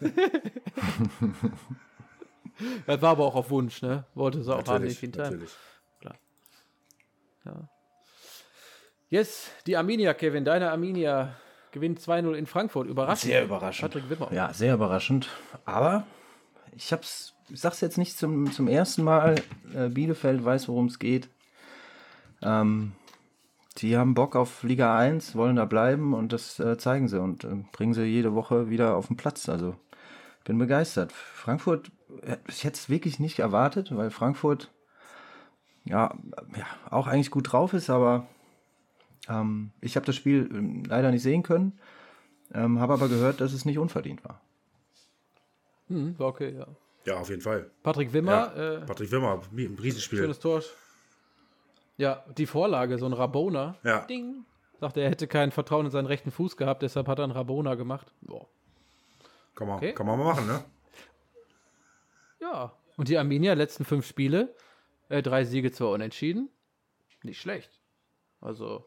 Das war aber auch auf Wunsch, ne? Wollte sie auch haben, den Natürlich, Fintime. natürlich. Yes, die Arminia, Kevin, deine Arminia gewinnt 2-0 in Frankfurt. Überraschend. Sehr überraschend. Patrick Wimmer. Ja, sehr überraschend. Aber ich hab's, ich sag's jetzt nicht zum, zum ersten Mal. Äh, Bielefeld weiß, worum es geht. Ähm, die haben Bock auf Liga 1, wollen da bleiben und das äh, zeigen sie und äh, bringen sie jede Woche wieder auf den Platz. Also bin begeistert. Frankfurt hätte ich jetzt wirklich nicht erwartet, weil Frankfurt ja, ja auch eigentlich gut drauf ist, aber ähm, ich habe das Spiel ähm, leider nicht sehen können. Ähm, habe aber gehört, dass es nicht unverdient war. Hm, war okay, ja. Ja, auf jeden Fall. Patrick Ja. Wimmer, äh, Patrick Wimmer, ein Riesenspiel. schönes Tor. Ja, die Vorlage, so ein Rabona. Ja. Ding. Sagte, er hätte kein Vertrauen in seinen rechten Fuß gehabt, deshalb hat er einen Rabona gemacht. Boah. Kann man, Okay. kann man mal machen, ne? Ja. Und die Arminia, letzten fünf Spiele, äh, drei Siege, zwei Unentschieden. Nicht schlecht. Also,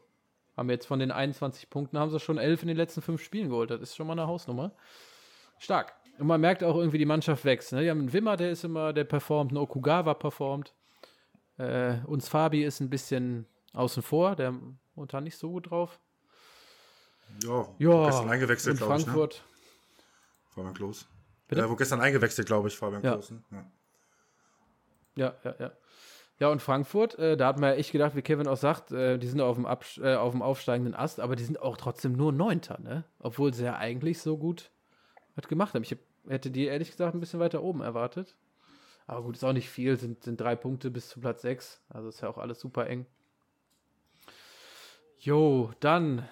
haben jetzt von den 21 Punkten, haben sie schon elf in den letzten fünf Spielen geholt. Das ist schon mal eine Hausnummer. Stark. Und man merkt auch irgendwie, die Mannschaft wächst. Ne? Die haben einen Wimmer, der ist immer, der performt, ein Okugawa performt. Äh, uns Fabi ist ein bisschen außen vor, der momentan nicht so gut drauf. Ja, Ja, gestern eingewechselt, glaube ich. Ne? Frankfurt. Fabian Klos. Bitte? Äh, wo gestern eingewechselt, glaube ich, Fabian Ja. Klos. Ne? Ja. Ja, ja, ja. Ja, und Frankfurt, äh, da hat man ja echt gedacht, wie Kevin auch sagt, äh, die sind auf dem, Abs äh, auf dem aufsteigenden Ast, aber die sind auch trotzdem nur Neunter, ne? Obwohl sie ja eigentlich so gut was gemacht haben. Ich hätte die ehrlich gesagt ein bisschen weiter oben erwartet. Aber gut, ist auch nicht viel, sind, sind drei Punkte bis zu Platz sechs. Also ist ja auch alles super eng. Jo, dann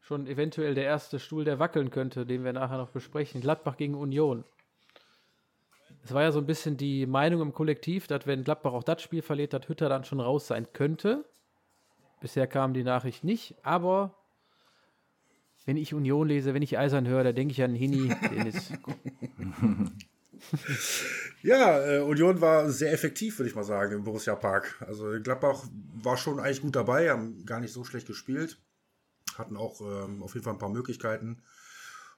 schon eventuell der erste Stuhl, der wackeln könnte, den wir nachher noch besprechen. Gladbach gegen Union. Es war ja so ein bisschen die Meinung im Kollektiv, dass wenn Gladbach auch das Spiel verliert, dass Hütter dann schon raus sein könnte. Bisher kam die Nachricht nicht, aber wenn ich Union lese, wenn ich Eisern höre, da denke ich an Hini, Ja, äh, Union war sehr effektiv, würde ich mal sagen, im Borussia Park. Also Gladbach war schon eigentlich gut dabei, haben gar nicht so schlecht gespielt. Hatten auch ähm, auf jeden Fall ein paar Möglichkeiten.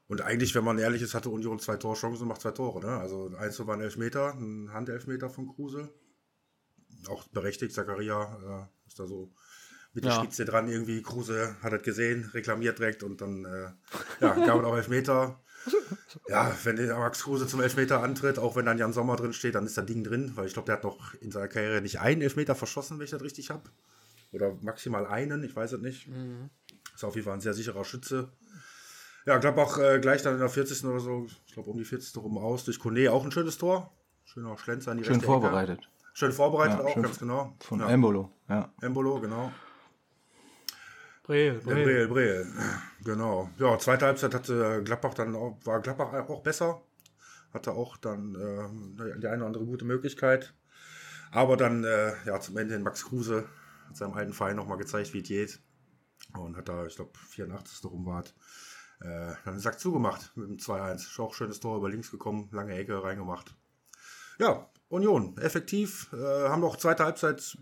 Und eigentlich, wenn man ehrlich ist, hatte Union zwei Torchancen, macht zwei Tore. Ne? Also eins war ein Elfmeter, ein Handelfmeter von Kruse. Auch berechtigt, Zakaria äh, ist da so mit der Ja. Spitze dran irgendwie. Kruse hat das gesehen, reklamiert direkt und dann äh, ja, gab es auch Elfmeter. Ja, wenn der Max Kruse zum Elfmeter antritt, auch wenn dann Jan Sommer drin steht, dann ist das Ding drin, weil ich glaube, der hat noch in seiner Karriere nicht einen Elfmeter verschossen, wenn ich das richtig habe. Oder maximal einen, ich weiß es nicht. Ist auf jeden Fall ein sehr sicherer Schütze. Ja, Gladbach äh, gleich dann in der 40. oder so, ich glaube um die 40. rum aus, durch Kone auch ein schönes Tor. Schöner Schlenzer in die Schön rechte Ecke. vorbereitet. Schön vorbereitet Ja, auch, schön ganz genau. Von ja. Embolo, ja. Embolo, genau. Breel, Der Breel, Breel. Genau. Ja, zweite Halbzeit hatte Gladbach dann auch, war Gladbach auch besser. Hatte auch dann äh, die eine oder andere gute Möglichkeit. Aber dann, äh, ja, zum Ende Max Kruse hat seinem alten Verein nochmal gezeigt, wie es geht. Und hat da, ich glaube, 84. rum war, äh, dann den Sack zugemacht mit dem 2-1. Ist Auch schönes Tor über links gekommen, lange Ecke reingemacht. Ja, Union, effektiv. Äh, haben auch zweite Halbzeit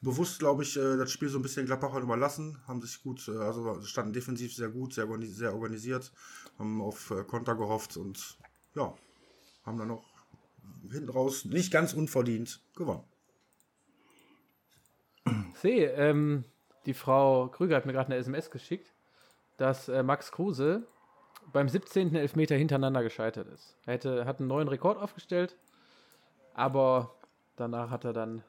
bewusst, glaube ich, äh, das Spiel so ein bisschen Gladbachern überlassen. Haben sich gut, äh, also standen defensiv sehr gut, sehr, sehr organisiert. Haben auf äh, Konter gehofft und ja, haben dann noch hinten raus nicht ganz unverdient gewonnen. sehe, ähm, die Frau Krüger hat mir gerade eine SMS geschickt, dass äh, Max Kruse beim 17. Elfmeter hintereinander gescheitert ist. Er hätte, hat einen neuen Rekord aufgestellt, aber danach hat er dann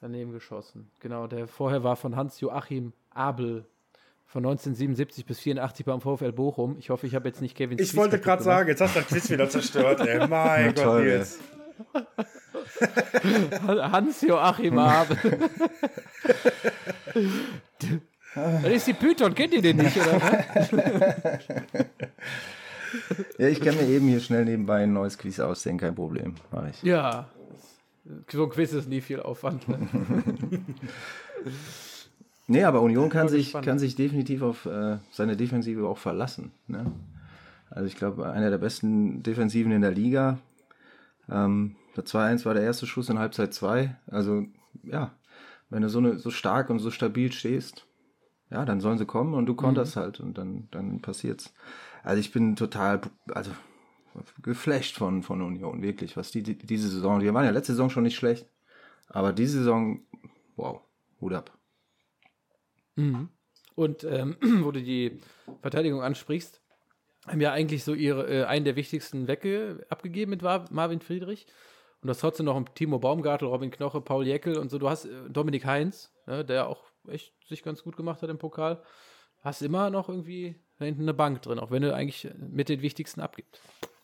daneben geschossen. Genau, der vorher war von Hans-Joachim Abel von 1977 bis 84 beim VfL Bochum. Ich hoffe, ich habe jetzt nicht Kevin Ich wollte gerade sagen, jetzt hast du das Quiz wieder zerstört, ey. Mein Na Gott, Nils. Hans-Joachim Abel. das ist die Python, kennt ihr den nicht, oder? Ja, ich kann mir eben hier schnell nebenbei ein neues Quiz ausdenken, kein Problem. Mach ich. Ja, so ein Quiz ist nie viel Aufwand. Ne? Nee, aber Union kann sich, kann sich definitiv auf äh, seine Defensive auch verlassen. Ne? Also ich glaube, einer der besten Defensiven in der Liga. Ähm, der 2-1 war der erste Schuss in Halbzeit 2. Also ja, wenn du so, eine, so stark und so stabil stehst, ja, dann sollen sie kommen und du konterst halt und dann, dann passiert's. Also ich bin total, also geflasht von, von Union, wirklich, was die, die diese Saison, die waren ja letzte Saison schon nicht schlecht, aber diese Saison, wow, Hut ab. Und ähm, wo du die Verteidigung ansprichst, haben ja eigentlich so ihre, äh, einen der wichtigsten Wecke abgegeben mit Marvin Friedrich. Und das trotzdem noch ein Timo Baumgartel, Robin Knoche, Paul Jäckel und so. Du hast äh, Dominik Heinz, ne, der auch echt sich ganz gut gemacht hat im Pokal. Hast immer noch irgendwie da hinten eine Bank drin, auch wenn du eigentlich mit den wichtigsten abgibst.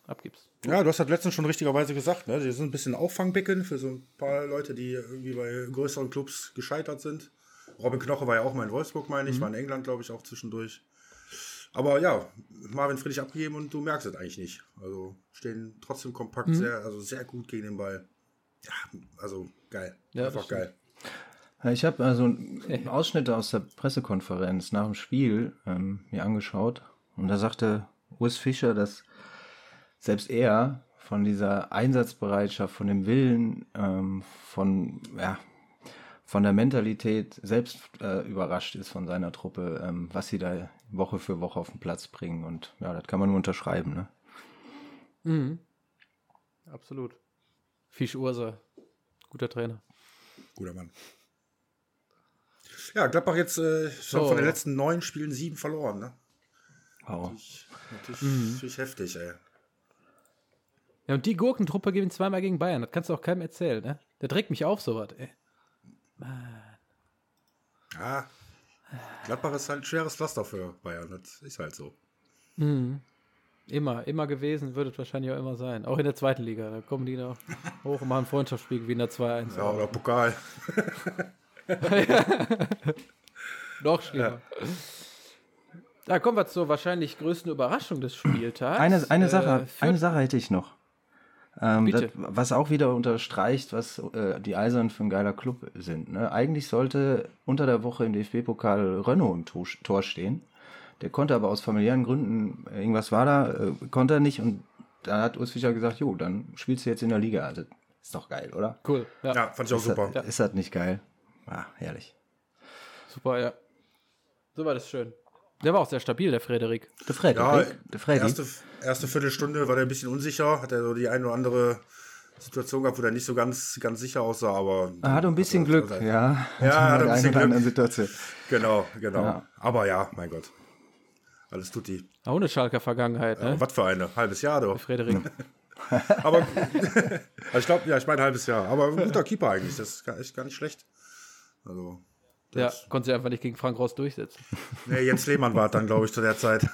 abgibst. Ja, du hast das letztens schon richtigerweise gesagt, ne? Die sind ein bisschen Auffangbecken für so ein paar Leute, die irgendwie bei größeren Clubs gescheitert sind. Robin Knoche war ja auch mal in Wolfsburg, meine ich, war in England, glaube ich, auch zwischendurch. Aber ja, Marvin Friedrich abgegeben und du merkst es eigentlich nicht. Also stehen trotzdem kompakt, sehr, also sehr gut gegen den Ball. Ja, also geil. Ja, Einfach geil. Ich habe also Ausschnitte aus der Pressekonferenz nach dem Spiel ähm, mir angeschaut und da sagte Urs Fischer, dass selbst er von dieser Einsatzbereitschaft, von dem Willen, ähm, von, ja, von der Mentalität selbst äh, überrascht ist von seiner Truppe, ähm, was sie da Woche für Woche auf den Platz bringen. Und ja, das kann man nur unterschreiben. Ne? Absolut. Fisch Ursa, guter Trainer. Guter Mann. Ja, Gladbach jetzt äh, schon So. von den letzten neun Spielen sieben verloren, ne? Wow. Natürlich, natürlich, natürlich heftig, ey. Ja, und die Gurkentruppe gewinnt zweimal gegen Bayern. Das kannst du auch keinem erzählen, ne? Der trägt mich auf, sowas, ey. Ja. Gladbach ist halt ein schweres Pflaster für Bayern. Das ist halt so. Immer, immer gewesen, wird es wahrscheinlich auch immer sein. Auch in der zweiten Liga. Da kommen die noch hoch und machen Freundschaftsspiel, gewinnen da 2-1. Ja, oder Pokal. Noch schlimmer. Da kommen wir zur wahrscheinlich größten Überraschung des Spieltags. Eine, eine, Äh, Sache, eine Sache hätte ich noch. Ähm, das, was auch wieder unterstreicht, was äh, die Eisern für ein geiler Club sind. Ne? Eigentlich sollte unter der Woche im DFB-Pokal Renault im Tor, Tor stehen. Der konnte aber aus familiären Gründen, äh, irgendwas war da, äh, konnte er nicht. Und da hat Urs Fischer gesagt, jo, dann spielst du jetzt in der Liga. Also, ist doch geil, oder? Cool. Ja, Ja, fand ich auch Ist super. Das, ist das nicht geil? Ah, herrlich. super, ja. So war das schön. Der war auch sehr stabil, der Frederik. Der Freddy. Ja, der Freddy. erste, erste Viertelstunde war der ein bisschen unsicher, hat er so die eine oder andere Situation gehabt, wo er nicht so ganz, ganz sicher aussah, aber. er hatte ein bisschen Glück, ja. Ja, er hatte ein bisschen Glück. Situation. Genau, genau. Ja. Aber ja, mein Gott. Alles tut die. Auch eine Schalker Vergangenheit, ne? Was für eine? Halbes Jahr doch. Frederik. Aber also ich glaube, ja, ich meine halbes Jahr. Aber ein guter Keeper eigentlich. Das ist gar nicht schlecht. Also. Ja, konnte sich einfach nicht gegen Frank Ross durchsetzen. Nee, Jens Lehmann war dann, glaube ich, zu der Zeit.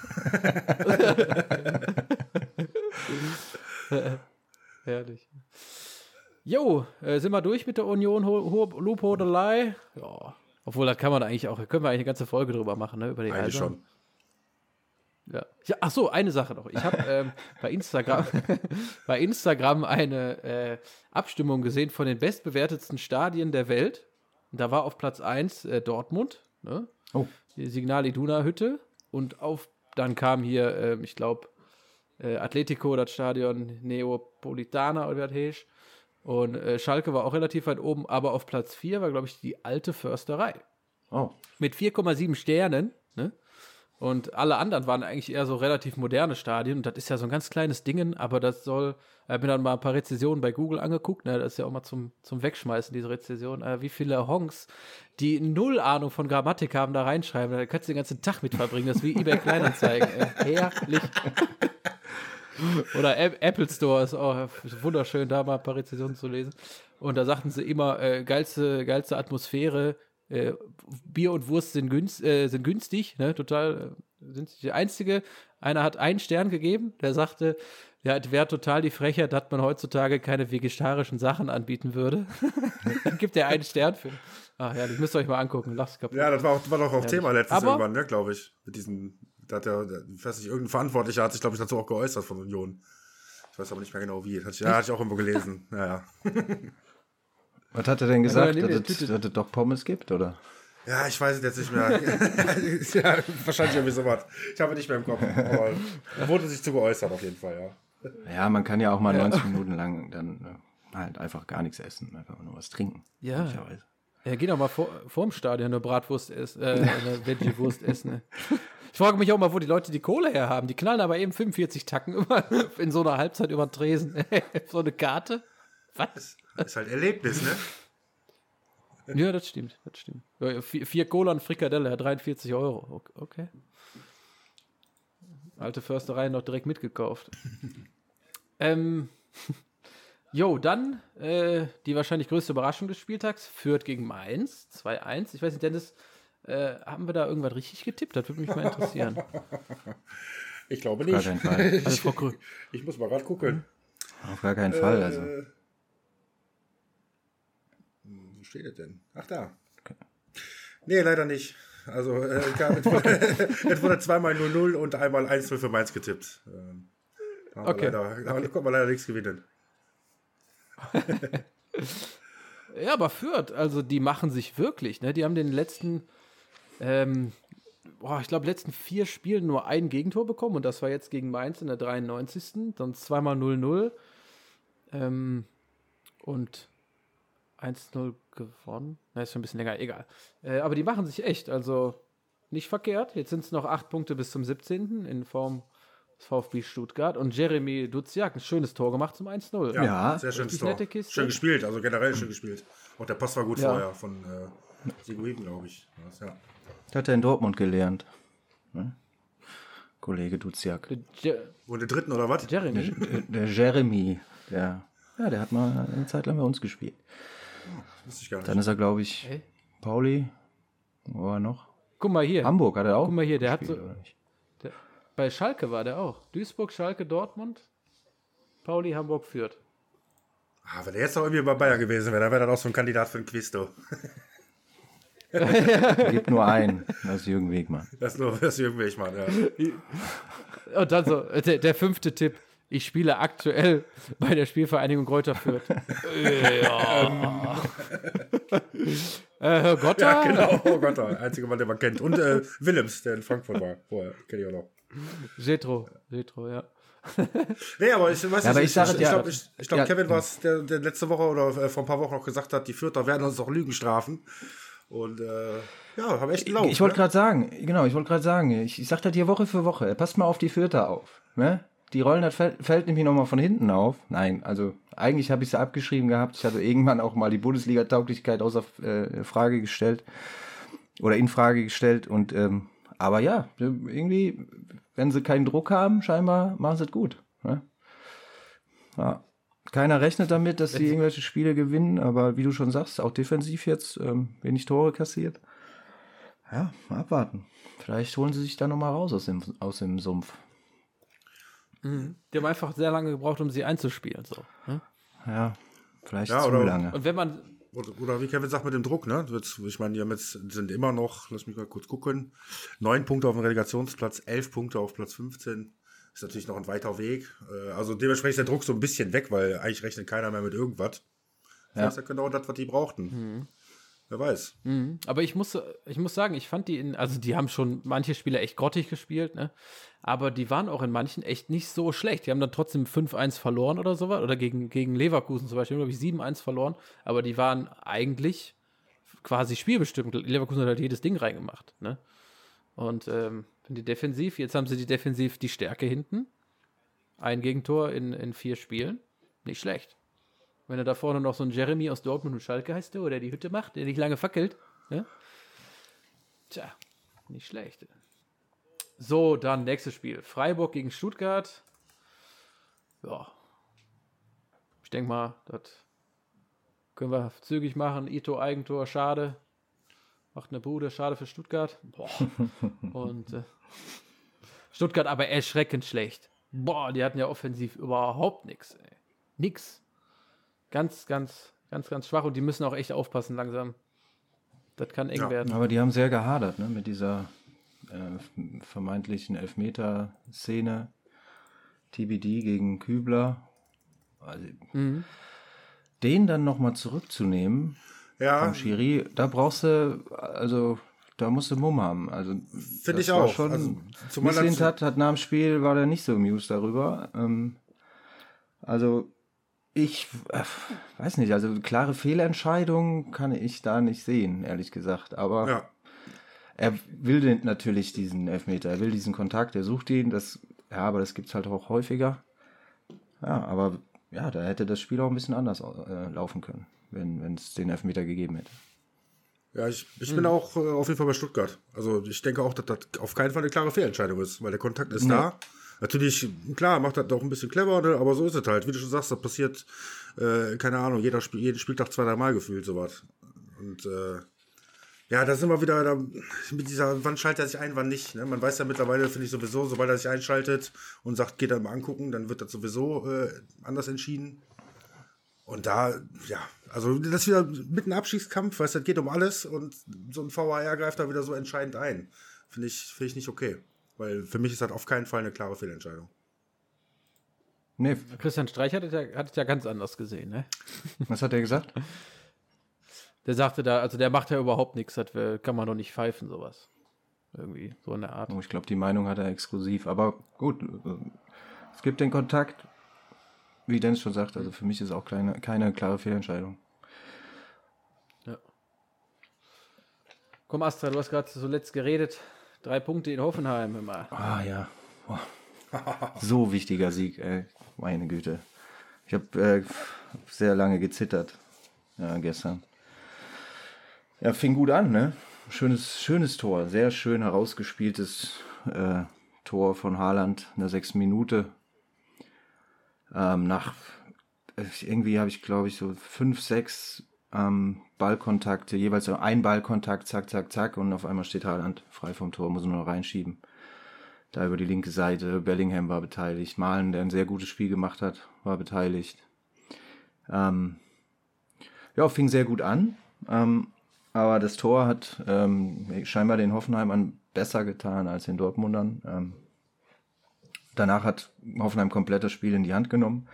Herrlich. Jo, äh, sind wir durch mit der Union Ho-? Ja. Obwohl, da kann man eigentlich auch, können wir eigentlich eine ganze Folge drüber machen, ne? Über die Eigentlich Eisern. schon. Ja. ja, ach so, eine Sache noch. Ich habe ähm, bei Instagram bei Instagram eine äh, Abstimmung gesehen von den bestbewertetsten Stadien der Welt. Da war auf Platz 1 äh, Dortmund, ne? Oh. die Signal Iduna Hütte und auf dann kam hier, ähm, ich glaube, äh, Atletico, das Stadion Neapolitana oder wie das heißt. Und äh, Schalke war auch relativ weit oben, aber auf Platz 4 war, glaube ich, die alte Försterei Oh. mit 4,7 Sternen. Ne? Und alle anderen waren eigentlich eher so relativ moderne Stadien. Und das ist ja so ein ganz kleines Ding, aber das soll, ich habe mir dann mal ein paar Rezessionen bei Google angeguckt. Ne? Das ist ja auch mal zum, zum Wegschmeißen, diese Rezession. Äh, wie viele Honks, die null Ahnung von Grammatik haben, da reinschreiben. Da kannst du den ganzen Tag mit verbringen. Das ist wie eBay Kleinanzeigen. ey. Herrlich. Oder App- Apple Store ist auch wunderschön, da mal ein paar Rezensionen zu lesen. Und da sagten sie immer, äh, geilste, geilste Atmosphäre, äh, Bier und Wurst sind, günst, äh, sind günstig, ne? total äh, sind die einzige. Einer hat einen Stern gegeben, der sagte, ja, es wäre total die Frechheit, dass man heutzutage keine vegetarischen Sachen anbieten würde. Dann gibt er einen Stern für. Ach ja, das müsst ihr euch mal angucken. Lach's kaputt. Ja, das war, war doch auch Ehrlich. Thema letztens Aber- irgendwann, ne, glaube ich. Mit diesen, da hat der, ich weiß nicht, irgendein Verantwortlicher hat sich, glaube ich, dazu auch geäußert von Union. Ich weiß aber nicht mehr genau wie. Hat ja, hatte ich auch irgendwo gelesen. Ja, ja. Was hat er denn Ja, gesagt, dir dass es, dass es doch Pommes gibt, oder? Ja, ich weiß es jetzt nicht mehr. ja, wahrscheinlich irgendwie sowas. Ich habe nicht mehr im Kopf. Aber er wurde sich zu geäußert, auf jeden Fall, ja. Ja, man kann ja auch mal 90 Minuten lang dann äh, halt einfach gar nichts essen, einfach nur was trinken. Ja. Möglicherweise. Ja, geh doch mal vor, vorm Stadion eine Bratwurst essen, äh, eine Veggie-Wurst essen. Ne? Ich frage mich auch mal, wo die Leute die Kohle her haben. Die knallen aber eben 45 Tacken immer in so einer Halbzeit über den Tresen. so eine Karte? Was? Ist halt Erlebnis, ne? Ja, das stimmt. Das stimmt. Ja, vier, vier Cola und Frikadelle, ja, 43 Euro. Ok- Okay. Alte Försterei noch direkt mitgekauft. ähm. Jo, dann äh, die wahrscheinlich größte Überraschung des Spieltags. Führt gegen Mainz. 2-1. Ich weiß nicht, Dennis, äh, haben wir da irgendwas richtig getippt? Das würde mich mal interessieren. Ich glaube Auf gar nicht. keinen Fall. Also, Krö Ich muss mal gerade gucken. Auf gar keinen Fall. Also. Äh, hm, Wo steht es denn? Ach, da. Nee, leider nicht. Also, äh, es wurde, es wurde zweimal 0-0 und einmal 1-0 für Mainz getippt. Ähm, Okay. Leider, da konnte man leider nichts gewinnen. Ja, aber Fürth, also die machen sich wirklich, ne? Die haben den letzten, ähm, boah, ich glaube, letzten vier Spielen nur ein Gegentor bekommen und das war jetzt gegen Mainz in der 93. Dann zweimal 0-0 ähm, und 1-0 gewonnen. Na, ist schon ein bisschen länger, egal. Äh, aber die machen sich echt, also nicht verkehrt. Jetzt sind es noch acht Punkte bis zum 17. in Form des VfB Stuttgart und Jeremy Duziak ein schönes Tor gemacht zum 1-0. Ja, sehr schönes Tor. nette Kiste. Schön gespielt, also generell schön gespielt. Und der Pass war gut Ja. vorher von äh, Siguin, glaube ich. Das, ja. Das hat er in Dortmund gelernt. Ne? Kollege Duziak. Und der dritten oder was? Jeremy? Der, der Jeremy, der, ja, der hat mal eine Zeit lang bei uns gespielt. Wusste ich gar nicht. Dann ist er, glaube ich, Hey. Pauli, wo war er noch? Guck mal hier. Hamburg hat er auch. Guck mal hier, der hat gespielt, so- oder nicht? Der, bei Schalke war der auch. Duisburg, Schalke, Dortmund. Pauli, Hamburg, Fürth. Ah, wenn er jetzt noch irgendwie bei Bayern gewesen wäre, dann wäre das auch so ein Kandidat für ein du. Es gibt nur einen, das ist Jürgen Wegmann. Das ist nur das irgendwie ich meine, ja. Und dann so, der, der fünfte Tipp. Ich spiele aktuell bei der Spielvereinigung Kräuter Fürth. ja. äh, Herr Gotter? Ja, genau. Oh Gott, der einzige Mann, den man kennt. Und äh, Willems, der in Frankfurt war. Vorher, kenne ich auch noch. Jetro. Jetro, ja. Nee, aber ich weiß Ja, nicht, ich sage ich, dir- ich glaube, ich, ich glaub, ja. Kevin war es, der, der letzte Woche oder äh, vor ein paar Wochen auch gesagt hat, die Fürther werden uns auch Lügen strafen. Und äh, ja, haben echt gelaufen. Ich wollte ne? gerade sagen, genau, ich wollte gerade sagen, ich, ich sag das dir Woche für Woche, passt mal auf die Vierter auf. Ne? Die rollen das Feld, Feld nämlich nochmal von hinten auf. Nein, also eigentlich habe ich sie abgeschrieben gehabt. Ich hatte irgendwann auch mal die Bundesliga-Tauglichkeit außer äh, Frage gestellt oder in Frage gestellt. Und ähm, aber ja, irgendwie, wenn sie keinen Druck haben, scheinbar machen sie es gut. Ne? Ja. Keiner rechnet damit, dass sie irgendwelche Spiele gewinnen, aber wie du schon sagst, auch defensiv jetzt ähm, wenig Tore kassiert. Ja, mal abwarten. Vielleicht holen sie sich da nochmal raus aus dem, aus dem Sumpf. Die haben einfach sehr lange gebraucht, um sie einzuspielen. So. ne? Ja, vielleicht Ja, zu oder- lange. Und wenn man, Oder, oder wie Kevin sagt mit dem Druck, ne? Ich meine, die haben jetzt, sind immer noch, lass mich mal kurz gucken, neun Punkte auf dem Relegationsplatz, elf Punkte auf Platz 15. Ist natürlich noch ein weiter Weg. Äh, Also dementsprechend ist der Druck so ein bisschen weg, weil eigentlich rechnet keiner mehr mit irgendwas. Ja. Das ist ja genau das, was die brauchten. Wer weiß. Mhm. Aber ich muss, ich muss sagen, ich fand die in, also die haben schon manche Spieler echt grottig gespielt, ne? Aber die waren auch in manchen echt nicht so schlecht. Die haben dann trotzdem 5-1 verloren oder sowas. Oder gegen, gegen Leverkusen zum Beispiel, glaube ich, 7-1 verloren. Aber die waren eigentlich quasi spielbestimmt. Leverkusen hat halt jedes Ding reingemacht, ne? Und ähm, die defensiv, jetzt haben sie die defensiv die Stärke hinten. Ein Gegentor in, in vier Spielen. Nicht schlecht. Wenn er da vorne noch so ein Jeremy aus Dortmund und Schalke heißt der, der die Hütte macht, der nicht lange fackelt. Ja? Tja, nicht schlecht. So, dann nächstes Spiel. Freiburg gegen Stuttgart. Ja. Ich denke mal, das können wir zügig machen. Ito Eigentor, schade. Macht eine Bude, schade für Stuttgart. Boah. Und äh, Stuttgart aber erschreckend schlecht. Boah, die hatten ja offensiv überhaupt nichts. Nix. Ganz, ganz, ganz, ganz schwach und die müssen auch echt aufpassen langsam. Das kann eng Ja. werden. Aber die haben sehr gehadert ne, mit dieser äh, vermeintlichen Elfmeter-Szene. TBD gegen Kübler. Also, Mhm. Den dann nochmal zurückzunehmen Ja, vom Schiri, da brauchst du, also da musst du Mumm haben. Also, Finde ich auch. Schon, Also, zumal hat, hat nach dem Spiel, war der nicht so amused darüber. Ähm, also ich äh, weiß nicht, also klare Fehlentscheidung kann ich da nicht sehen, ehrlich gesagt. Aber ja. er will den, natürlich diesen Elfmeter, er will diesen Kontakt, er sucht ihn, das, ja, aber das gibt es halt auch häufiger. Ja, aber ja, da hätte das Spiel auch ein bisschen anders äh, laufen können, wenn es den Elfmeter gegeben hätte. Ja, ich, ich bin auch äh, auf jeden Fall bei Stuttgart. Also ich denke auch, dass das auf keinen Fall eine klare Fehlentscheidung ist, weil der Kontakt ist da. Natürlich, klar, macht das auch ein bisschen clever, ne? aber so ist es halt. Wie du schon sagst, das passiert, äh, keine Ahnung, jeder Spiel, jeden Spieltag zwei, drei Mal gefühlt sowas. Und äh, ja, da sind wir wieder da, mit dieser, wann schaltet er sich ein, wann nicht. Ne? Man weiß ja mittlerweile, finde ich sowieso, sobald er sich einschaltet und sagt, geht er mal angucken, dann wird das sowieso äh, anders entschieden. Und da, ja, also das ist wieder mit einem Abstiegskampf, weißt du, das geht um alles und so ein VAR greift da wieder so entscheidend ein. Finde ich, finde ich nicht okay. Weil für mich ist das auf keinen Fall eine klare Fehlentscheidung. Nee, Christian Streich hat es ja, hat es ja ganz anders gesehen, ne? was hat er gesagt? Der sagte da, also der macht ja überhaupt nichts, das kann man doch nicht pfeifen, sowas. Irgendwie, so in der Art. Oh, ich glaube, die Meinung hat er exklusiv. Aber gut, äh, es gibt den Kontakt, wie Dennis schon sagt. Also für mich ist auch keine, keine klare Fehlentscheidung. Komm, Astra, du hast gerade zuletzt geredet. Drei Punkte in Hoffenheim immer. Ah ja. Boah. So wichtiger Sieg, ey. Meine Güte. Ich habe äh, sehr lange gezittert ja, gestern. Ja, fing gut an, ne? Schönes, schönes Tor. Sehr schön herausgespieltes äh, Tor von Haaland in der sechsten Minute. Ähm, nach irgendwie habe ich, glaube ich, so fünf, sechs ähm, Ballkontakte, jeweils ein Ballkontakt, zack, zack, zack, und auf einmal steht Haaland frei vom Tor, muss nur noch reinschieben. Da über die linke Seite, Bellingham war beteiligt, Malen, der ein sehr gutes Spiel gemacht hat, war beteiligt. Ähm, ja, fing sehr gut an, ähm, aber das Tor hat ähm, scheinbar den Hoffenheimern besser getan als den Dortmundern. Ähm, danach hat Hoffenheim komplett das Spiel in die Hand genommen.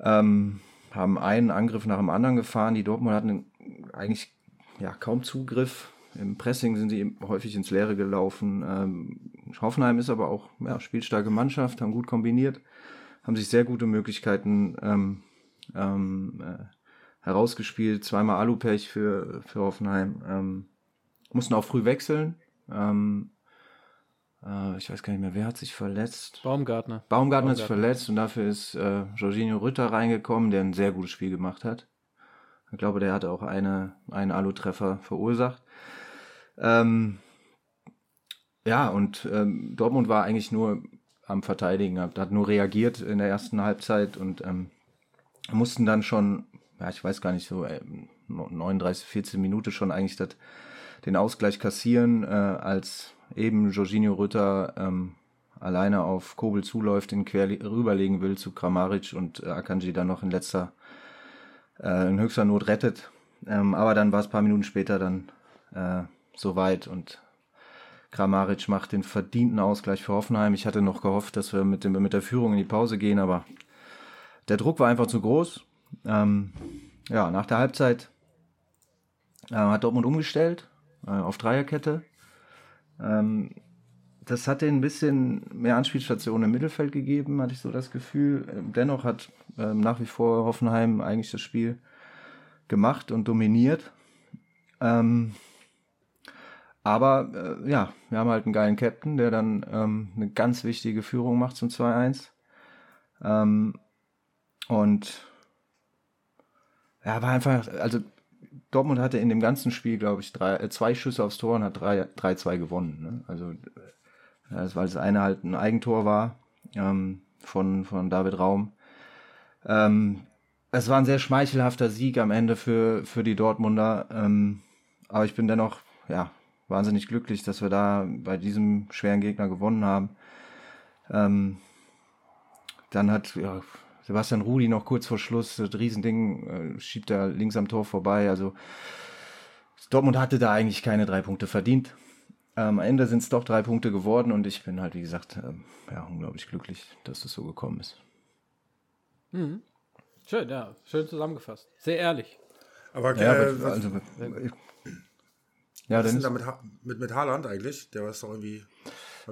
Ähm, haben einen Angriff nach dem anderen gefahren. Die Dortmund hatten eigentlich ja, kaum Zugriff. Im Pressing sind sie häufig ins Leere gelaufen. Ähm, Hoffenheim ist aber auch ja, spielstarke Mannschaft, haben gut kombiniert, haben sich sehr gute Möglichkeiten ähm, ähm, äh, herausgespielt. Zweimal Alupech für, für Hoffenheim. Ähm, mussten auch früh wechseln. Ähm, äh, ich weiß gar nicht mehr, wer hat sich verletzt? Baumgartner. Baumgartner, Baumgartner. ist verletzt und dafür ist äh, Jorginho Rütter reingekommen, der ein sehr gutes Spiel gemacht hat. Ich glaube, der hatte auch eine, einen Alu-Treffer verursacht. Ähm, ja, und ähm, Dortmund war eigentlich nur am Verteidigen, hat, hat, nur reagiert in der ersten Halbzeit und ähm, mussten dann schon, ja, ich weiß gar nicht, so äh, 39, 14 Minuten schon eigentlich dat, den Ausgleich kassieren, äh, als eben Jorginho Rütter ähm, alleine auf Kobel zuläuft, den quer rüberlegen will zu Kramaric und äh, Akanji dann noch in letzter, äh, in höchster Not rettet. Ähm, aber dann war es ein paar Minuten später dann äh, soweit und Kramaric macht den verdienten Ausgleich für Hoffenheim. Ich hatte noch gehofft, dass wir mit, dem, mit der Führung in die Pause gehen, aber der Druck war einfach zu groß. Ähm, ja, nach der Halbzeit äh, hat Dortmund umgestellt äh, auf Dreierkette. Ähm, das hat den ein bisschen mehr Anspielstationen im Mittelfeld gegeben, hatte ich so das Gefühl. Ähm, dennoch hat ähm, nach wie vor Hoffenheim eigentlich das Spiel gemacht und dominiert. Ähm, aber äh, ja, wir haben halt einen geilen Captain, der dann ähm, eine ganz wichtige Führung macht zum 2-1. Ähm, und ja, war einfach, also Dortmund hatte in dem ganzen Spiel, glaube ich, drei, äh, zwei Schüsse aufs Tor und hat 3-2 gewonnen. Ne? Also, das, weil das eine halt ein Eigentor war ähm, von, von David Raum. Ähm, es war ein sehr schmeichelhafter Sieg am Ende für, für die Dortmunder. Ähm, aber ich bin dennoch ja, wahnsinnig glücklich, dass wir da bei diesem schweren Gegner gewonnen haben. Ähm, dann hat ja, Sebastian Rudi noch kurz vor Schluss, das Riesending, äh, schiebt er links am Tor vorbei. Also Dortmund hatte da eigentlich keine drei Punkte verdient. Ähm, am Ende sind es doch drei Punkte geworden und ich bin halt, wie gesagt, ähm, ja, unglaublich glücklich, dass das so gekommen ist. Mhm. Schön, ja, schön zusammengefasst. Sehr ehrlich. Aber, ja, äh, aber also, ja, was ist denn da mit, mit, mit Haaland eigentlich? Der ist doch irgendwie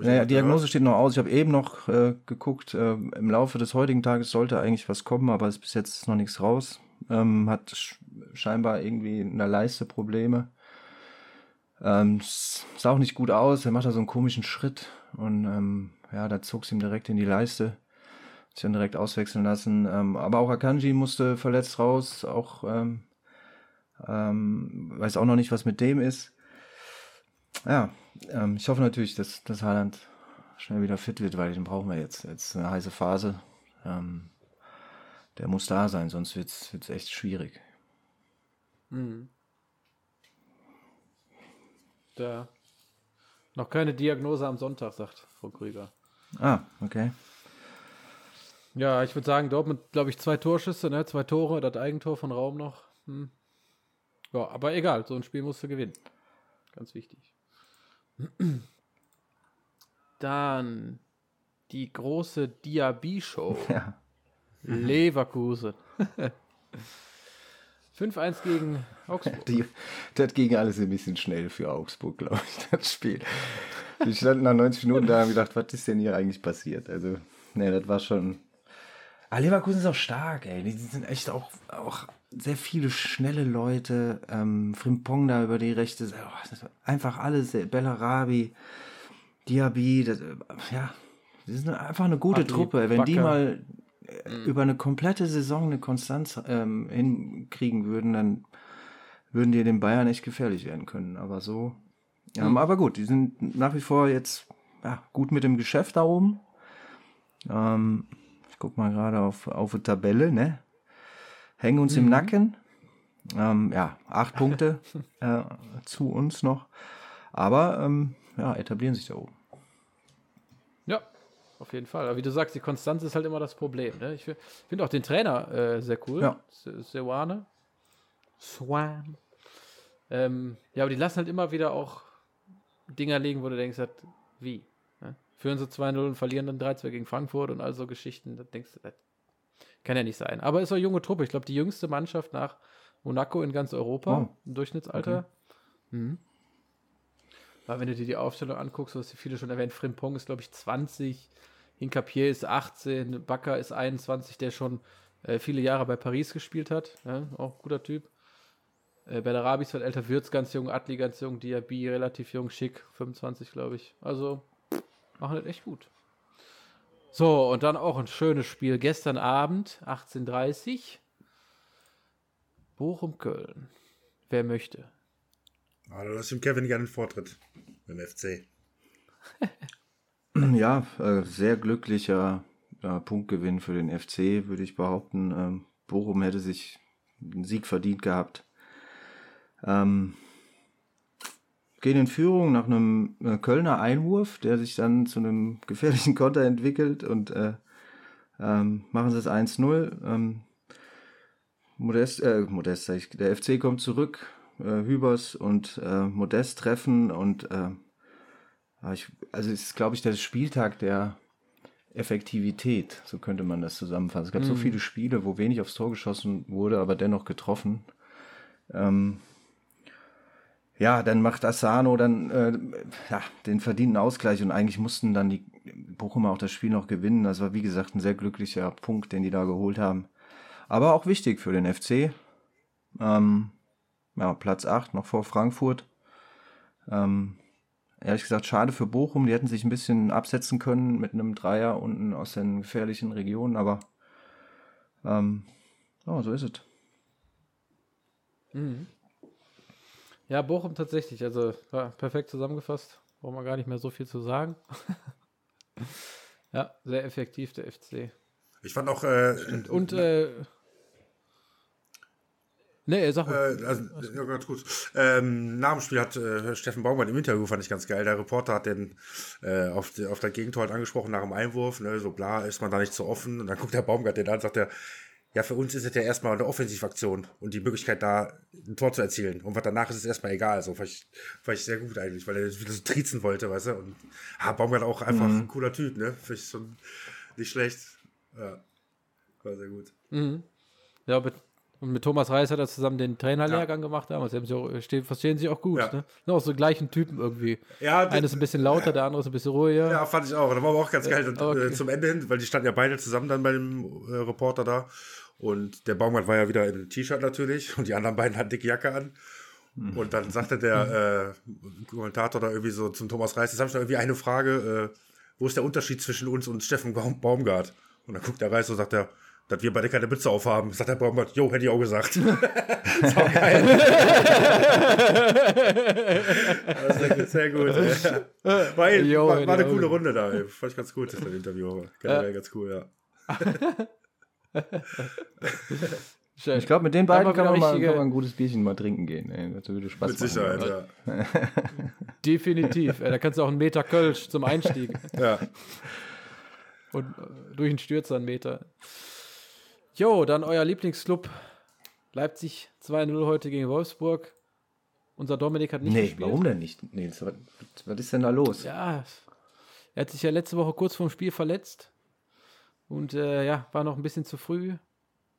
naja, Diagnose steht noch aus. Ich habe eben noch äh, geguckt. Äh, Im Laufe des heutigen Tages sollte eigentlich was kommen, aber es ist bis jetzt noch nichts raus. Ähm, hat sch scheinbar irgendwie in der Leiste Probleme. Ähm, sah auch nicht gut aus. Er macht da so einen komischen Schritt und ähm, ja, da zog es ihm direkt in die Leiste. Sich dann direkt auswechseln lassen. Ähm, aber auch Akanji musste verletzt raus. Auch ähm, ähm, weiß auch noch nicht, was mit dem ist. Ja, ähm, ich hoffe natürlich, dass, dass Haaland schnell wieder fit wird, weil den brauchen wir jetzt. Jetzt eine heiße Phase. Ähm, der muss da sein, sonst wird es echt schwierig. Mhm. Da. Noch keine Diagnose am Sonntag, sagt Frau Krüger. Ah, okay. Ja, ich würde sagen, Dortmund, glaube ich, zwei Torschüsse, ne? zwei Tore, das Eigentor von Raum noch. Hm. Ja, aber egal, so ein Spiel musst du gewinnen. Ganz wichtig. Dann die große Diaby-Show. Ja. Leverkusen. 5-1 gegen Augsburg. Die, das ging alles ein bisschen schnell für Augsburg, glaube ich, das Spiel. Die standen nach 90 Minuten da und haben gedacht, was ist denn hier eigentlich passiert? Also, ne, das war schon. Aber Leverkusen ist auch stark, ey. Die sind echt auch, auch sehr viele schnelle Leute. Ähm, Frimpong da über die rechte. Oh, einfach alles. Bellarabi, Diaby. Das, ja, die sind einfach eine gute Adi, Truppe. Wenn Bakker. die mal mhm. über eine komplette Saison eine Konstanz ähm, hinkriegen würden, dann würden die den Bayern echt gefährlich werden können. Aber so. Ja, mhm. Aber gut, die sind nach wie vor jetzt ja, gut mit dem Geschäft da oben. Ähm, ich guck mal gerade auf, auf die Tabelle, ne? Hängen uns mhm. im Nacken. Ähm, ja, acht Punkte äh, zu uns noch. Aber ähm, ja, etablieren sich da oben. Ja, auf jeden Fall. Aber wie du sagst, die Konstanz ist halt immer das Problem. Ne? Ich finde auch den Trainer äh, sehr cool. Ja. Sewane. Swan. Ähm, ja, aber die lassen halt immer wieder auch Dinger legen, wo du denkst, halt, wie? Ne? Führen sie 2-0 und verlieren dann 3-2 gegen Frankfurt und all so Geschichten. Da denkst du, das kann ja nicht sein. Aber ist auch junge Truppe. Ich glaube, die jüngste Mannschaft nach Monaco in ganz Europa oh. im Durchschnittsalter. Okay. Mhm. Weil wenn du dir die Aufstellung anguckst, was die viele schon erwähnt, Frimpong ist, glaube ich, 20, Hincapier ist 18, Bakker ist 21, der schon äh, viele Jahre bei Paris gespielt hat. Ja, auch guter Typ. Äh, Bellarabi ist halt älter, Würz ganz jung, Atli ganz jung, Diaby relativ jung, Schick, 25, glaube ich. Also, machen das echt gut. So, und dann auch ein schönes Spiel. Gestern Abend, 18.30 Bochum-Köln. Wer möchte? Also, das ist dem Kevin gerne den Vortritt beim FC. ja, äh, sehr glücklicher äh, Punktgewinn für den FC, würde ich behaupten. Ähm, Bochum hätte sich einen Sieg verdient gehabt. Ähm, gehen in Führung nach einem äh, Kölner Einwurf, der sich dann zu einem gefährlichen Konter entwickelt und äh, ähm, machen sie es 1-0. Ähm, Modest, äh, Modest, der FC kommt zurück, äh, Hübers und äh, Modest treffen und äh, ich, also es ist, glaube ich, der Spieltag der Effektivität, so könnte man das zusammenfassen. Es gab mm. so mhm. viele Spiele, wo wenig aufs Tor geschossen wurde, aber dennoch getroffen. Ähm, ja, dann macht Asano dann äh, ja, den verdienten Ausgleich und eigentlich mussten dann die Bochumer auch das Spiel noch gewinnen. Das war wie gesagt ein sehr glücklicher Punkt, den die da geholt haben. Aber auch wichtig für den FC. Ähm, ja, Platz 8 noch vor Frankfurt. Ähm, ehrlich gesagt, schade für Bochum. Die hätten sich ein bisschen absetzen können mit einem Dreier unten aus den gefährlichen Regionen, aber ähm, oh, so ist es. Mhm. Ja, Bochum tatsächlich. Also ja, perfekt zusammengefasst. Braucht man gar nicht mehr so viel zu sagen. ja, sehr effektiv der FC. Ich fand auch. Äh, Und äh, Nee, sag mal. Äh, also, ja, ganz gut. Ähm, nach dem Spiel hat äh, Steffen Baumgart im Interview, fand ich ganz geil. Der Reporter hat den äh, auf, die, auf der Gegentor halt angesprochen nach dem Einwurf. Ne, so bla, ist man da nicht so offen. Und dann guckt der Baumgart den an und sagt er, ja, für uns ist es ja erstmal eine Offensivaktion und die Möglichkeit, da ein Tor zu erzielen. Und was danach ist, ist erstmal egal. So fand ich, fand ich sehr gut eigentlich, weil er wieder so trizen wollte, weißt du. Und ah, Baumgart auch einfach mhm. ein cooler Typ, ne? Finde ich schon nicht schlecht. Ja, war sehr gut. Mhm. Ja, mit, und mit Thomas Reis hat er zusammen den Trainerlehrgang ja. gemacht damals. Sie auch, stehen, verstehen sich auch gut. Ja. Ne? Sind auch so gleichen Typen irgendwie. Ja, Einer ist ein bisschen lauter, der andere ist ein bisschen ruhiger. Ja, fand ich auch. Da war aber auch ganz geil. Und, okay. äh, zum Ende hin, weil die standen ja beide zusammen dann bei dem äh, Reporter da. Und der Baumgart war ja wieder in T-Shirt natürlich und die anderen beiden hatten dicke Jacke an. Mhm. Und dann sagte der äh, Kommentator da irgendwie so zum Thomas Reis, jetzt habe ich noch irgendwie eine Frage, äh, wo ist der Unterschied zwischen uns und Steffen Baumgart? Und dann guckt der Reis und sagt er, dass wir beide keine Mütze aufhaben. Sagt der Baumgart, jo, hätte ich auch gesagt. das war geil. das sehr gut. War, jo, war, war eine coole Runde da. Ey. Fand ich ganz gut, das Interview. Generell ja. ganz cool, ja. Ich glaube, mit den beiden kann man, mal, kann man ein gutes Bierchen mal trinken gehen. Ey. Das würde Spaß mit Sicherheit, ja. Definitiv. Da kannst du auch einen Meter Kölsch zum Einstieg. Ja. Und äh, durch den Stürzer einen Meter. Jo, dann euer Lieblingsclub Leipzig 2-0 heute gegen Wolfsburg. Unser Dominik hat nicht nee, gespielt. warum denn nicht? Nee, was, was ist denn da los? Ja, er hat sich ja letzte Woche kurz vorm Spiel verletzt. Und äh, ja, war noch ein bisschen zu früh.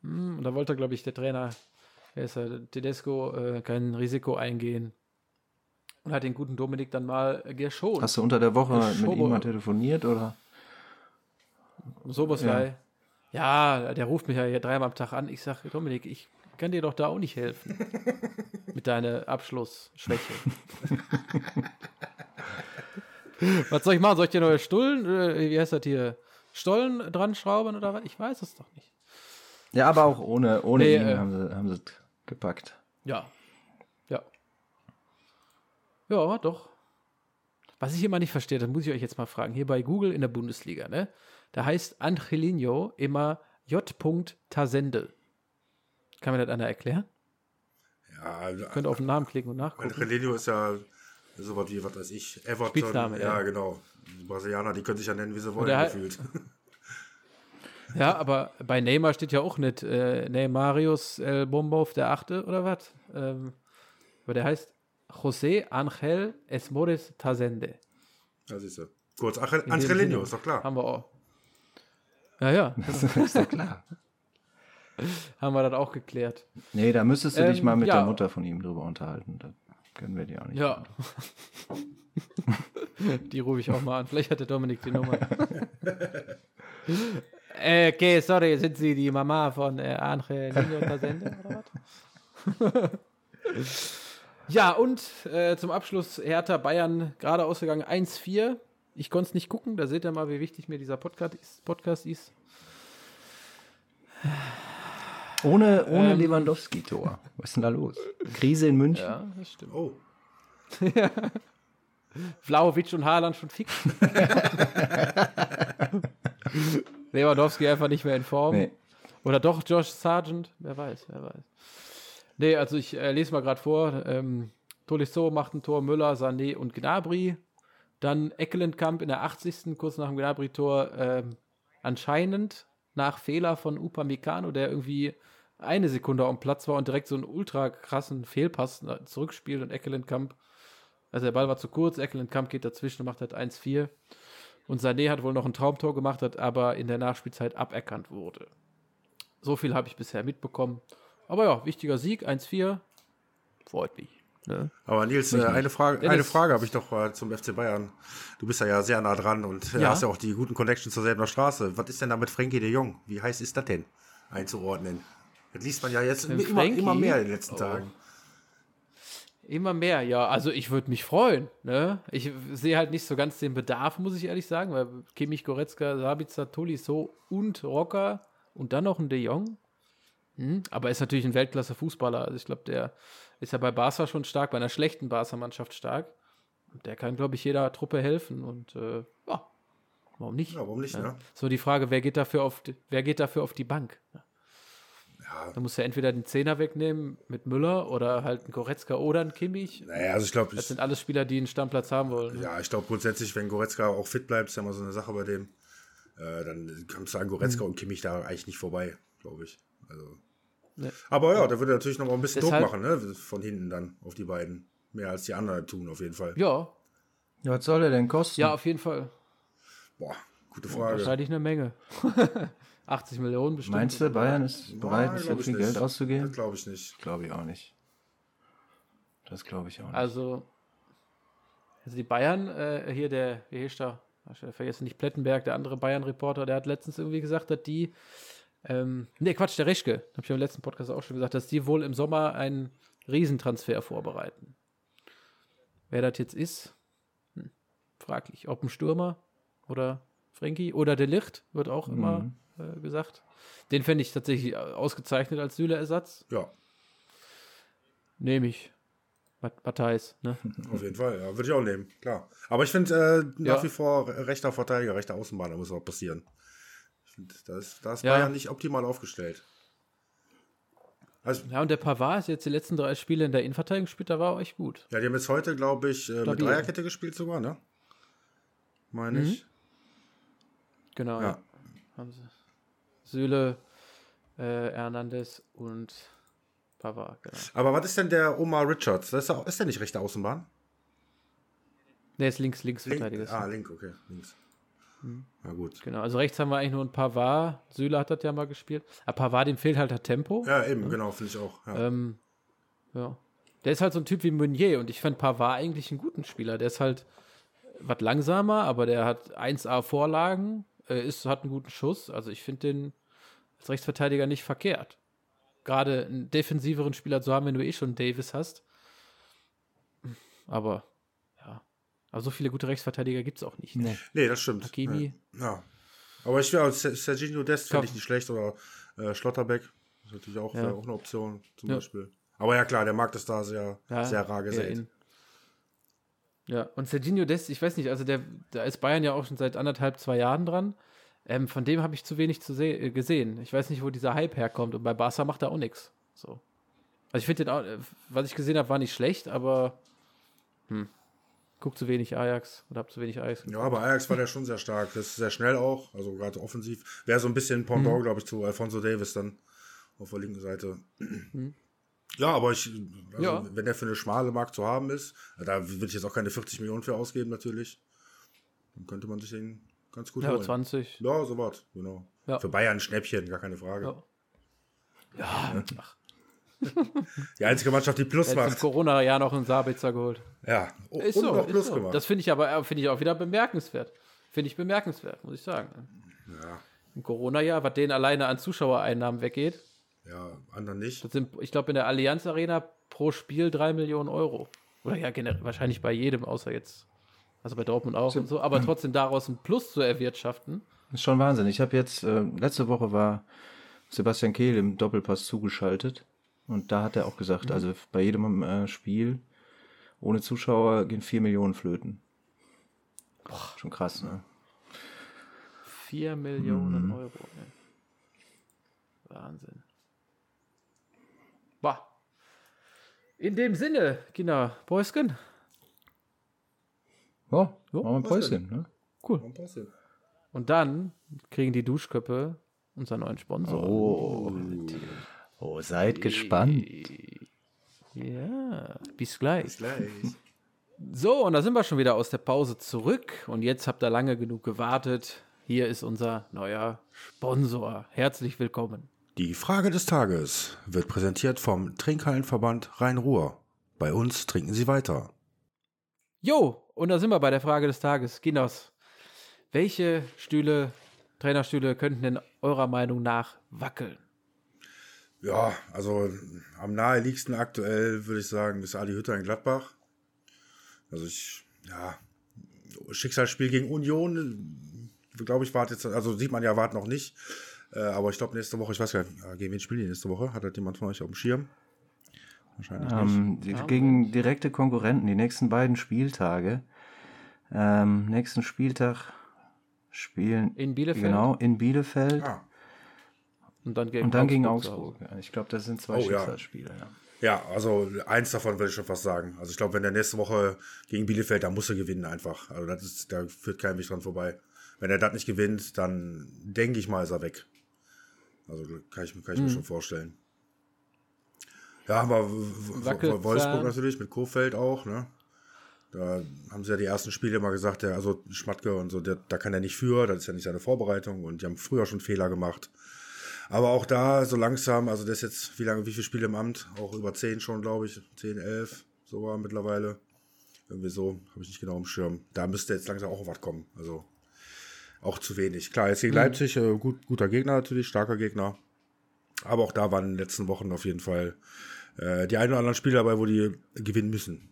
Hm, und da wollte, glaube ich, der Trainer, wer ist er, Tedesco, äh, kein Risiko eingehen. Und hat den guten Dominik dann mal geschont. Hast du unter der Woche Geschoben. mit ihm mal telefoniert oder? Sowas ja. Ja, der ruft mich ja hier dreimal am Tag an. Ich sage, Dominik, ich kann dir doch da auch nicht helfen. Mit deiner Abschlussschwäche. was soll ich machen? Soll ich dir neue Stullen, äh, wie heißt das hier, Stollen dran schrauben oder was? Ich weiß es doch nicht. Ja, aber auch ohne, ohne nee, ihn äh, haben, sie, haben sie gepackt. Ja. Ja. Ja, doch. was ich immer nicht verstehe, das muss ich euch jetzt mal fragen, hier bei Google in der Bundesliga, ne? Da heißt Angelino immer J. Tasende. Kann mir das einer erklären? Ja, also, Könnt ihr auf den Namen klicken und nachgucken. Angelino ist ja sowas wie, was weiß ich, Everton. Spitzname, ja, ja. genau. Die Brasilianer, die können sich ja nennen, wie sie wollen, der- gefühlt. Ja, aber bei Neymar steht ja auch nicht äh, Neymarius El Bombov der Achte oder was? Ähm, aber der heißt José Ángel Esmores Tasende. Ja, siehst du. Kurz, Angelino, ist doch klar. Haben wir auch. Ja, ja, Das ist ja klar. haben wir das auch geklärt. Nee, da müsstest du dich Ähm, mal mit ja. der Mutter von ihm drüber unterhalten. Können wir die auch nicht. Ja. die rufe ich auch mal an. Vielleicht hat der Dominik die Nummer. äh, okay, sorry, sind Sie die Mama von äh, Angel Nino Tasende oder was? ja, und äh, zum Abschluss Hertha Bayern gerade ausgegangen 1-4. Ich konnte es nicht gucken, da seht ihr mal, wie wichtig mir dieser Podcast ist. Podcast ist. Ohne, ohne Ähm. Lewandowski-Tor. Was ist denn da los? Krise in München? Ja, das stimmt. Oh, Vlaovic und Haaland schon fix. Lewandowski einfach nicht mehr in Form. Nee. Oder doch Josh Sargent? Wer weiß, wer weiß. Nee, also ich äh, lese mal gerade vor. Ähm, Tolisso macht ein Tor, Müller, Sané und Gnabry. Dann Eckelenkamp in der 80. kurz nach dem Gnabry-Tor ähm, anscheinend nach Fehler von Upamecano, der irgendwie eine Sekunde am Platz war und direkt so einen ultra krassen Fehlpass zurückspielt und Eckelenkamp, also der Ball war zu kurz, Eckelenkamp geht dazwischen und macht halt 1-4. Und Sané hat wohl noch ein Traumtor gemacht, hat aber in der Nachspielzeit aberkannt wurde. So viel habe ich bisher mitbekommen. Aber ja, wichtiger Sieg, 1-4. Freut mich. Ne? aber Nils, äh, eine Frage, Dennis- eine Frage habe ich doch äh, zum FC Bayern. Du bist ja, ja sehr nah dran und äh, Ja. hast ja auch die guten Connections zur selben Straße. Was ist denn da mit Frankie de Jong? Wie heiß ist das denn einzuordnen? Das liest man ja jetzt immer, immer mehr in den letzten Oh. Tagen. Immer mehr, ja. Also ich würde mich freuen. Ne? Ich sehe halt nicht so ganz den Bedarf, muss ich ehrlich sagen, weil Kimmich, Goretzka, Sabitzer, Tolisso und Rocker und dann noch ein De Jong. Hm? Aber er ist natürlich ein Weltklasse-Fußballer. Also ich glaube, der ist ja bei Barca schon stark, bei einer schlechten Barca-Mannschaft stark. Und der kann, glaube ich, jeder Truppe helfen. Und äh, ja, warum nicht? Ja, warum nicht, Ja. ne? So die Frage, wer geht dafür auf die, wer geht dafür auf die Bank? Ja, Da muss ja entweder den Zehner wegnehmen mit Müller oder halt einen Goretzka oder einen Kimmich. naja, also ich glaube, Das ich, sind alles Spieler, die einen Stammplatz haben wollen. ne? ja, ich glaube grundsätzlich, wenn Goretzka auch fit bleibt, ist ja mal so eine Sache bei dem, äh, dann kannst du an Goretzka Mhm. und Kimmich da eigentlich nicht vorbei, glaube ich. Also. Ne. Aber ja, da würde er natürlich noch mal ein bisschen Deshalb- Druck machen, ne? Von hinten dann auf die beiden. Mehr als die anderen tun, auf jeden Fall. Ja, Ja, was soll er denn kosten? ja, auf jeden Fall. Boah, gute Frage. Frage. Wahrscheinlich eine Menge. 80 Millionen bestimmt. Meinst du, Bayern ist bereit, Boah, so viel nicht. Geld auszugeben? Das glaube ich nicht. Glaube ich auch nicht. Das glaube ich auch nicht. Also, also die Bayern, äh, hier der, wie heißt der? Ich vergesse nicht, Plettenberg, der andere Bayern-Reporter, der hat letztens irgendwie gesagt, dass die, ähm, nee, Quatsch, der Reschke, habe ich im letzten Podcast auch schon gesagt, dass die wohl im Sommer einen Riesentransfer vorbereiten. Wer das jetzt ist, hm, fraglich. Ob ein Stürmer oder Frenkie oder der Licht, wird auch immer äh, gesagt. Den fände ich tatsächlich äh, ausgezeichnet als Süle-Ersatz. Ja, Nehme ich. Mat- Matthijs, ne? auf jeden Fall. Ja, würde ich auch nehmen, klar. Aber ich finde äh, nach Ja. wie vor rechter Verteidiger, rechter Außenbahn, da muss was passieren. Ich finde, da ist, da ist Ja. Bayern nicht optimal aufgestellt. Also, Ja, und der Pavard ist jetzt die letzten drei Spiele in der Innenverteidigung gespielt, da war auch echt gut. ja, die haben jetzt heute, glaube ich, äh, mit Stabil. Dreierkette gespielt sogar, ne? Meine ich. Genau. Ja. Ja. Haben sie. Süle, äh, Hernandez und Pavard, genau. Aber was ist denn der Omar Richards? Ist, auch, ist der nicht rechte Außenbahn? Der ist links, links Link, Verteidiger. ah, Link, okay, links. Mhm. Na gut. Genau, also rechts haben wir eigentlich nur einen Pavard. Süle hat das ja mal gespielt. Aber Pavard, dem fehlt halt das Tempo. Ja, eben, genau, finde ich auch. Ja. Ähm, ja. Der ist halt so ein Typ wie Meunier und ich fand Pavard eigentlich einen guten Spieler. Der ist halt was langsamer, aber der hat 1A Vorlagen, äh, ist, hat einen guten Schuss. Also ich finde den als Rechtsverteidiger nicht verkehrt. Gerade einen defensiveren Spieler zu haben, wenn du eh schon Davis hast. Aber ja, aber so viele gute Rechtsverteidiger gibt es auch nicht. Nee. Nee, das stimmt. Hakimi. Ja. ja. Aber ich ja, Se- Serginho Dest finde ich nicht schlecht oder äh, Schlotterbeck. Das ist natürlich auch, Ja. wäre auch eine Option zum Ja. Beispiel. Aber ja klar, der Markt ist da sehr, Ja, sehr rar gesät. Ja, und Serginho Dest, ich weiß nicht, also der, da ist Bayern ja auch schon seit anderthalb, zwei Jahren dran. Ähm, von dem habe ich zu wenig zu äh, gesehen. Ich weiß nicht, wo dieser Hype herkommt. Und bei Barca macht er auch nichts. So. Also ich finde den auch, äh, was ich gesehen habe, war nicht schlecht, aber hm, guck zu wenig Ajax oder hab zu wenig Ajax. Ja, aber Ajax war der schon sehr stark. Das ist sehr schnell auch, also gerade offensiv. Wäre so ein bisschen Pendant, mhm. glaube ich, zu Alfonso Davis dann auf der linken Seite. Mhm. Ja, aber ich, also ja. wenn der für eine schmale Markt zu haben ist, da würde ich jetzt auch keine 40 Millionen für ausgeben, natürlich. Dann könnte man sich den ganz gut ja, holen. 20. Ja, so was, genau. Ja. Für Bayern ein Schnäppchen, gar keine Frage. Ja, ja. Die einzige Mannschaft, die Plus macht. Im Corona-Jahr noch einen Sabitzer geholt. Ja, ist und so, noch Plus so. gemacht. Das finde ich aber äh, finde ich auch wieder bemerkenswert. Finde ich bemerkenswert, muss ich sagen. Ja. Im Corona-Jahr, was denen alleine an Zuschauereinnahmen weggeht. Ja, anderen nicht. Das sind, ich glaube, in der Allianz Arena pro Spiel drei Millionen Euro. Oder ja, generell, wahrscheinlich bei jedem, außer jetzt. Also bei Dortmund auch und so. Aber trotzdem daraus ein Plus zu erwirtschaften. Das ist schon Wahnsinn. Ich habe jetzt, äh, letzte Woche war Sebastian Kehl im Doppelpass zugeschaltet. Und da hat er auch gesagt, mhm. also bei jedem äh, Spiel ohne Zuschauer gehen 4 Millionen flöten. Boah, schon krass, ne? 4 Millionen mhm. Euro. Ey. Wahnsinn. Bah. In dem Sinne, Kinder, Päuschen. Ja, so, machen wir ein Päuschen, ne? Cool. Und dann kriegen die Duschköppe unseren neuen Sponsor. Oh. Oh, seid gespannt. Ja, bis gleich. Bis gleich. So, und da sind wir schon wieder aus der Pause zurück. Und jetzt habt ihr lange genug gewartet. Hier ist unser neuer Sponsor. Herzlich willkommen. Die Frage des Tages wird präsentiert vom Trinkhallenverband Rhein-Ruhr. Bei uns trinken Sie weiter. Jo, und da sind wir bei der Frage des Tages. Ginos, welche Stühle, Trainerstühle könnten denn eurer Meinung nach wackeln? Ja, also am naheliegendsten aktuell würde ich sagen, ist Adi Hütter in Gladbach. Also ich, ja, Schicksalsspiel gegen Union, glaube ich, wartet jetzt, also sieht man ja, wartet noch nicht. Äh, aber ich glaube, nächste Woche, ich weiß gar nicht, äh, gegen wen spielen die nächste Woche? Hat das jemand von euch auf dem Schirm? Wahrscheinlich ähm, nicht. Gegen direkte Konkurrenten, die nächsten beiden Spieltage. Ähm, nächsten Spieltag spielen. In Bielefeld? Genau, in Bielefeld. Ah. Und dann gegen und dann Augsburg. Gegen Augsburg. Ich glaube, das sind zwei oh, Schicksalsspiele. Ja. Ja, also eins davon würde ich schon fast sagen. Also ich glaube, wenn der nächste Woche gegen Bielefeld, da muss er gewinnen einfach. Also das ist, da führt kein Weg dran vorbei. Wenn er das nicht gewinnt, dann denke ich mal, ist er weg. Also kann ich, kann ich mhm. mir schon vorstellen. Ja, haben wir Wolfsburg natürlich, mit Kofeld auch, ne? Da haben sie ja die ersten Spiele mal gesagt, der, also Schmatke und so, der, da kann er nicht für, das ist ja nicht seine Vorbereitung und die haben früher schon Fehler gemacht. Aber auch da so langsam, also das ist jetzt, wie lange, wie viele Spiele im Amt? Auch über zehn schon, glaube ich. Zehn, elf, so war mittlerweile. Irgendwie so, habe ich nicht genau im Schirm. Da müsste jetzt langsam auch was kommen. Also auch zu wenig. Klar, jetzt gegen mhm. Leipzig, äh, gut, guter Gegner natürlich, starker Gegner. Aber auch da waren in den letzten Wochen auf jeden Fall äh, die ein oder anderen Spiele dabei, wo die gewinnen müssen.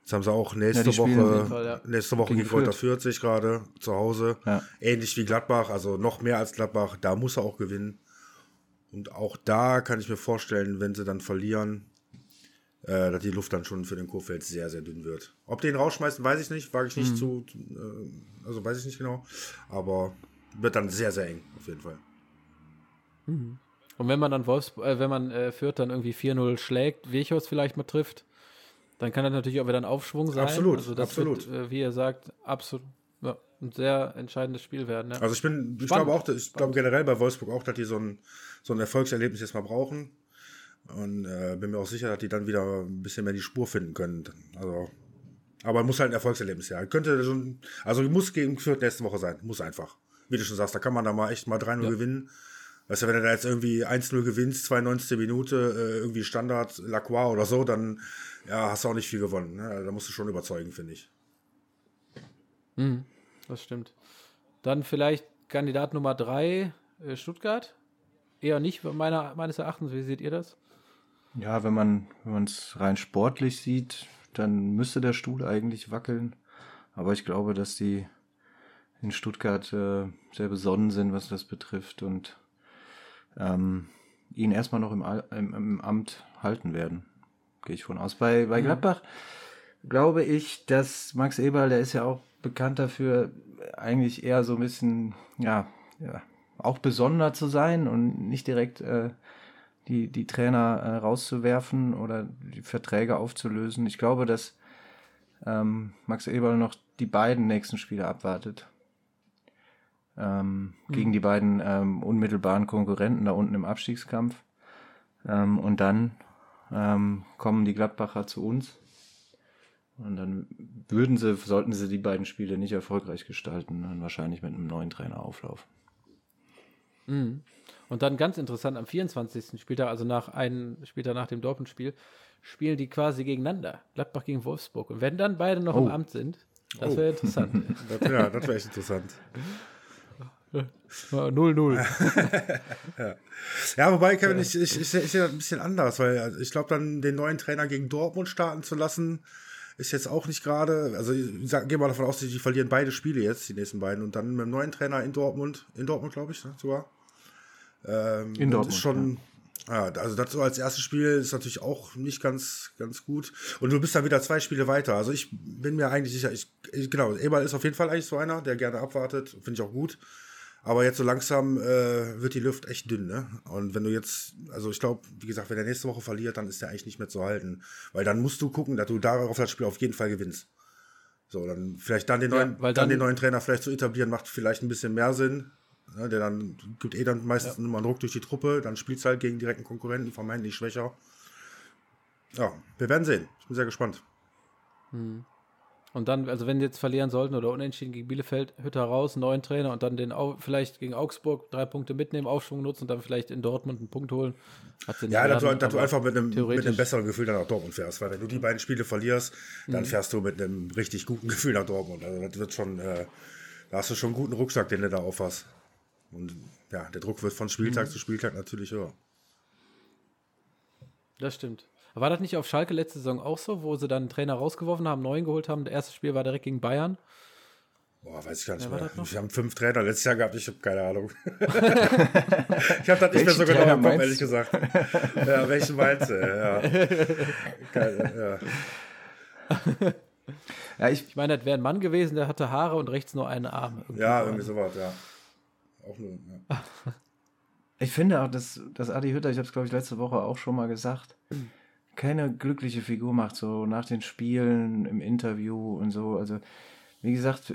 Jetzt haben sie auch nächste ja, Woche, Fall, ja. nächste Woche gegen Kräuter 40 gerade zu Hause. Ja. Ähnlich wie Gladbach, also noch mehr als Gladbach. Da muss er auch gewinnen. Und auch da kann ich mir vorstellen, wenn sie dann verlieren, äh, dass die Luft dann schon für den Kurfeld sehr, sehr dünn wird. Ob die ihn rausschmeißen, weiß ich nicht, wage ich nicht mhm. zu, äh, also weiß ich nicht genau. Aber wird dann sehr, sehr eng, auf jeden Fall. Mhm. Und wenn man dann Wolfs, äh, wenn man äh, Fürth dann irgendwie 4-0 schlägt, Wechos vielleicht mal trifft, dann kann das natürlich auch wieder ein Aufschwung sein. Absolut, also absolut. Wird, äh, wie ihr sagt, absolut ja, ein sehr entscheidendes Spiel werden. Ja. Also ich bin, ich glaube auch, ich glaube generell bei Wolfsburg auch, dass die so ein, so ein Erfolgserlebnis jetzt mal brauchen. Und äh, bin mir auch sicher, dass die dann wieder ein bisschen mehr die Spur finden können. Also, aber muss halt ein Erfolgserlebnis sein. Könnte schon, also muss gegen Fürth nächste Woche sein. Muss einfach. Wie du schon sagst, da kann man da mal echt mal 3-0 ja. gewinnen. Weißt du, wenn du da jetzt irgendwie 1-0 gewinnst, 92. Minute, äh, irgendwie Standard Lacroix oder so, dann ja, hast du auch nicht viel gewonnen. Ne? Also, da musst du schon überzeugen, finde ich. Mhm, das stimmt. Dann vielleicht Kandidat Nummer 3, äh, Stuttgart. Eher nicht, meiner, meines Erachtens. Wie seht ihr das? Ja, wenn man wenn es rein sportlich sieht, dann müsste der Stuhl eigentlich wackeln. Aber ich glaube, dass die in Stuttgart äh, sehr besonnen sind, was das betrifft und ähm, ihn erstmal noch im, im, im, Amt halten werden. Gehe ich von aus. Bei, bei mhm. Gladbach glaube ich, dass Max Eberl, der ist ja auch bekannt dafür, eigentlich eher so ein bisschen, ja, ja auch besonder zu sein und nicht direkt äh, die, die Trainer äh, rauszuwerfen oder die Verträge aufzulösen. Ich glaube, dass ähm, Max Eberl noch die beiden nächsten Spiele abwartet. Ähm, mhm. Gegen die beiden ähm, unmittelbaren Konkurrenten da unten im Abstiegskampf. Ähm, und dann ähm, kommen die Gladbacher zu uns. Und dann würden sie, sollten sie die beiden Spiele nicht erfolgreich gestalten, dann wahrscheinlich mit einem neuen Trainer auflaufen. Mhm. Und dann ganz interessant, am 24. Spieltag, also nach einem später nach dem Dortmund-Spiel, spielen die quasi gegeneinander. Gladbach gegen Wolfsburg. Und wenn dann beide noch oh. im Amt sind, das wäre oh. interessant. das, ja, das wäre echt interessant. 0-0. ja. ja, wobei, Kevin, ich, ich, ich, ich sehe das ein bisschen anders, weil also ich glaube, dann den neuen Trainer gegen Dortmund starten zu lassen, ist jetzt auch nicht gerade, also ich sag, gehe mal davon aus, die verlieren beide Spiele jetzt, die nächsten beiden, und dann mit dem neuen Trainer in Dortmund, in Dortmund, glaube ich, ne, sogar. Ähm, in Dortmund. Ist schon, ja. ja. also das so als erstes Spiel ist natürlich auch nicht ganz, ganz gut. Und du bist dann wieder zwei Spiele weiter. Also ich bin mir eigentlich sicher, ich, ich genau, Eberl ist auf jeden Fall eigentlich so einer, der gerne abwartet, finde ich auch gut. Aber jetzt so langsam äh, wird die Luft echt dünn, ne? Und wenn du jetzt, also ich glaube, wie gesagt, wenn der nächste Woche verliert, dann ist der eigentlich nicht mehr zu halten. Weil dann musst du gucken, dass du darauf das Spiel auf jeden Fall gewinnst. So, dann vielleicht dann den neuen, ja, dann, dann, den neuen Trainer vielleicht zu etablieren, macht vielleicht ein bisschen mehr Sinn. Ne? Der dann gibt eh dann meistens ja. immer Druck durch die Truppe, dann spielt halt gegen direkten Konkurrenten, vermeintlich schwächer. Ja, wir werden sehen. Ich bin sehr gespannt. Hm. Und dann, also wenn die jetzt verlieren sollten oder unentschieden gegen Bielefeld, Hütter raus, neuen Trainer und dann den vielleicht gegen Augsburg drei Punkte mitnehmen, Aufschwung nutzen und dann vielleicht in Dortmund einen Punkt holen. ja, dass du, dass du einfach mit einem, mit einem besseren Gefühl dann nach Dortmund fährst, weil wenn du die beiden Spiele verlierst, dann mhm. fährst du mit einem richtig guten Gefühl nach Dortmund. Also das wird schon, äh, da hast du schon einen guten Rucksack, den du da aufhast. Und ja, der Druck wird von Spieltag mhm. zu Spieltag natürlich höher. Das stimmt. War das nicht auf Schalke letzte Saison auch so, wo sie dann einen Trainer rausgeworfen haben, neuen geholt haben? Das erste Spiel war direkt gegen Bayern. Boah, weiß ich gar nicht ja, mehr. Wir haben fünf Trainer letztes Jahr gehabt, ich habe keine Ahnung. ich habe das nicht mehr so genau im Kopf, ehrlich gesagt. ja, welchen meinst du? Ja. Keine, ja. ja ich, ich meine, das wäre ein Mann gewesen, der hatte Haare und rechts nur einen Arm. Irgendwie ja, irgendwie sowas, ja. Auch nur, ja. Ich finde auch, dass, dass Adi Hütter, ich habe es glaube ich letzte Woche auch schon mal gesagt, keine glückliche Figur macht, so nach den Spielen, im Interview und so. Also, wie gesagt,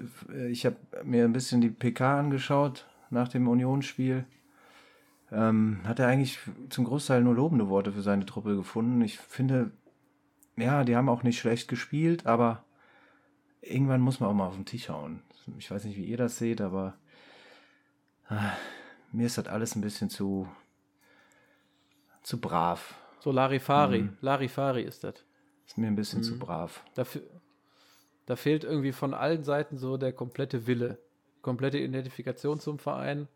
ich habe mir ein bisschen die PK angeschaut nach dem Unionsspiel. Ähm, hat er eigentlich zum Großteil nur lobende Worte für seine Truppe gefunden. Ich finde, ja, die haben auch nicht schlecht gespielt, aber irgendwann muss man auch mal auf den Tisch hauen. Ich weiß nicht, wie ihr das seht, aber mir ist das alles ein bisschen zu, zu brav. So Larifari. Mhm. Larifari ist das. Ist mir ein bisschen mhm. zu brav. Dafür, da fehlt irgendwie von allen Seiten so der komplette Wille. Komplette Identifikation zum Verein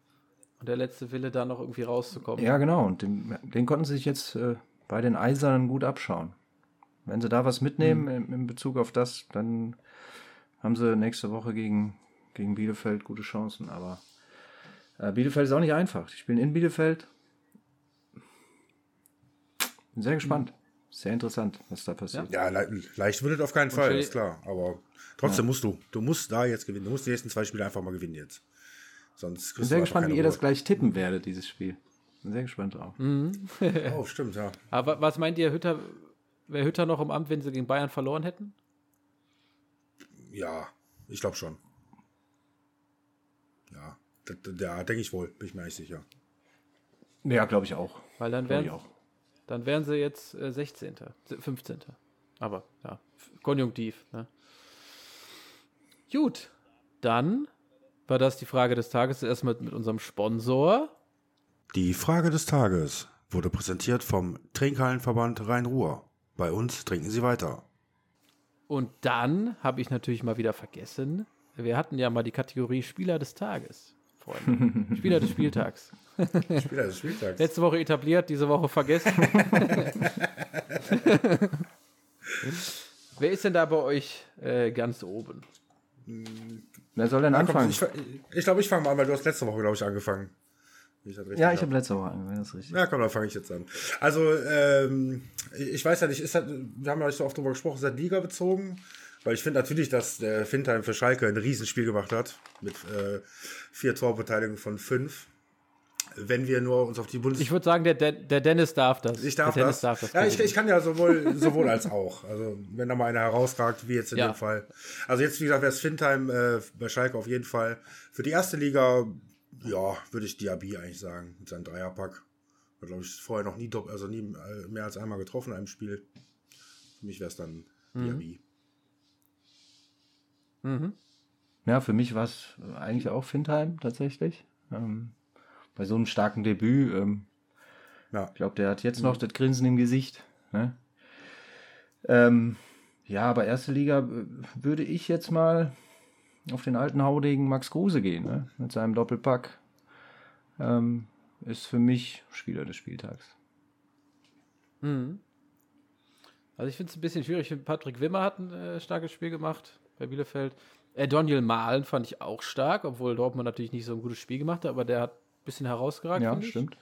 und der letzte Wille, da noch irgendwie rauszukommen. Ja, genau. Und den, den konnten sie sich jetzt äh, bei den Eisernen gut abschauen. Wenn sie da was mitnehmen mhm. in, in, Bezug auf das, dann haben sie nächste Woche gegen, gegen Bielefeld gute Chancen. Aber Bielefeld ist auch nicht einfach. Die spielen in Bielefeld bin sehr gespannt. Sehr interessant, was da passiert. Ja, le leicht wird es auf keinen Fall, ist klar. Aber trotzdem ja. musst du. Du musst da jetzt gewinnen. Du musst die nächsten zwei Spiele einfach mal gewinnen jetzt. Sonst ich bin sehr gespannt, wie ihr das gleich tippen werdet, dieses Spiel. Bin sehr gespannt drauf. Mhm. oh, stimmt, ja. Aber was meint ihr, Hütter, wäre Hütter noch im Amt, wenn sie gegen Bayern verloren hätten? Ja, ich glaube schon. Ja, da denke ich wohl, bin ich mir eigentlich sicher. Ja, glaube ich auch. Weil dann wären, dann wären sie jetzt äh, 16., 15. Aber ja, konjunktiv. Ne? Gut, dann war das die Frage des Tages erstmal mit unserem Sponsor. Die Frage des Tages wurde präsentiert vom Trinkhallenverband Rhein-Ruhr. Bei uns trinken Sie weiter. Und dann habe ich natürlich mal wieder vergessen, wir hatten ja mal die Kategorie Spieler des Tages. Freunde. Spieler des Spieltags. Spieler des Spieltags. Letzte Woche etabliert, diese Woche vergessen. Wer ist denn da bei euch äh, ganz oben? Wer soll denn anfangen? Ich, ich glaube, ich fange mal an, weil du hast letzte Woche, glaube ich, angefangen. Ich Ja, ich hab. habe letzte Woche angefangen, das ist richtig. Ja, komm, dann fange ich jetzt an. Also, ähm, ich weiß ja nicht, ist das, wir haben ja nicht so oft drüber gesprochen, ist das Liga bezogen? Weil ich finde natürlich, dass der Findheim für Schalke ein Riesenspiel gemacht hat. Mit äh, vier Torbeteiligungen von fünf. Wenn wir nur uns auf die Bundes... Ich würde sagen, der, Den- der Dennis darf das. Ich darf das. darf das. ja, ich, ich kann ja sowohl, sowohl als auch. Also, wenn da mal einer herausragt, wie jetzt in Ja. dem Fall. Also, jetzt, wie gesagt, wäre es Findheim äh, bei Schalke auf jeden Fall. Für die erste Liga, ja, würde ich Diaby eigentlich sagen. Mit seinem Dreierpack. Hat, glaube ich, vorher noch nie, also nie äh, mehr als einmal getroffen in einem Spiel. Für mich wäre es dann Diaby. Ja, für mich war es eigentlich auch Findheim tatsächlich. Ähm, bei so einem starken Debüt, ähm, Ja. ich glaube, der hat jetzt noch das Grinsen im Gesicht. Ne? Ähm, ja, aber erste Liga äh, würde ich jetzt mal auf den alten Haudegen Max Kruse gehen, ne? mit seinem Doppelpack. Ähm, ist für mich Spieler des Spieltags. Also ich finde es ein bisschen schwierig. Patrick Wimmer hat ein äh, starkes Spiel gemacht bei Bielefeld. Äh, Daniel Mahlen fand ich auch stark, obwohl Dortmund natürlich nicht so ein gutes Spiel gemacht hat, aber der hat ein bisschen herausgeragt, Ja, stimmt.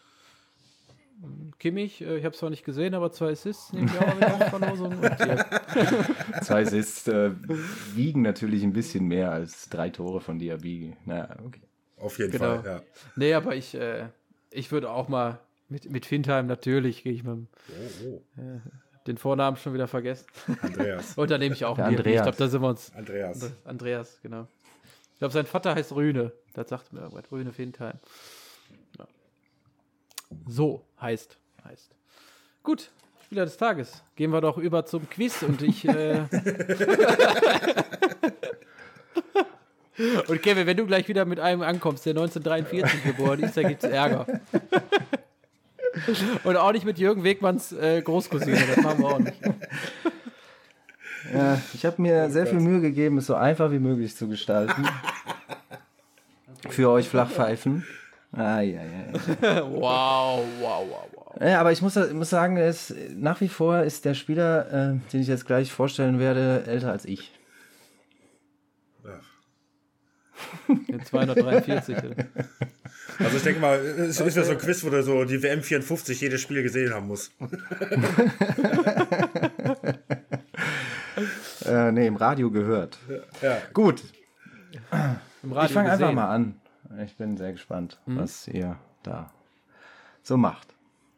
Kimmich, äh, ich habe es zwar nicht gesehen, aber zwei Assists nehme ich auch mal auf Verlosung. Zwei Assists äh, wiegen natürlich ein bisschen mehr als drei Tore von Diaby. Na, okay. Auf jeden Genau. Fall, ja. nee, aber ich, äh, ich würde auch mal mit, mit Findheim natürlich, gehe ich mit dem- Oh, oh. Den Vornamen schon wieder vergessen. Andreas. Und dann nehme ich auch einen Diaby. Ich Andreas. glaube, da sind wir uns. Andreas. Andreas, genau. Ich glaube, sein Vater heißt Rühne. Das sagt mir irgendwas. Rühne Findheim. Ja. So heißt. heißt. Gut, Spieler des Tages. Gehen wir doch über zum Quiz und ich. Äh und Kevin, wenn du gleich wieder mit einem ankommst, der 1943 geboren ist, da gibt es Ärger. und auch nicht mit Jürgen Wegmanns äh, Großcousine, das machen wir auch nicht. Ja, ich habe mir sehr viel Mühe gegeben, es so einfach wie möglich zu gestalten. Für euch Flachpfeifen. Ah, ja, ja, Wow, wow, wow, wow. ja. aber ich muss, muss sagen, es, nach wie vor ist der Spieler, äh, den ich jetzt gleich vorstellen werde, älter als ich. Den 243. Also ich denke mal, es ist ja so ein Quiz, wo du so die WM 54 jedes Spiel gesehen haben musst. Äh, nee, im Radio gehört. Ja. Gut, Im Radio ich fange einfach mal an. Ich bin sehr gespannt, was ihr da so macht.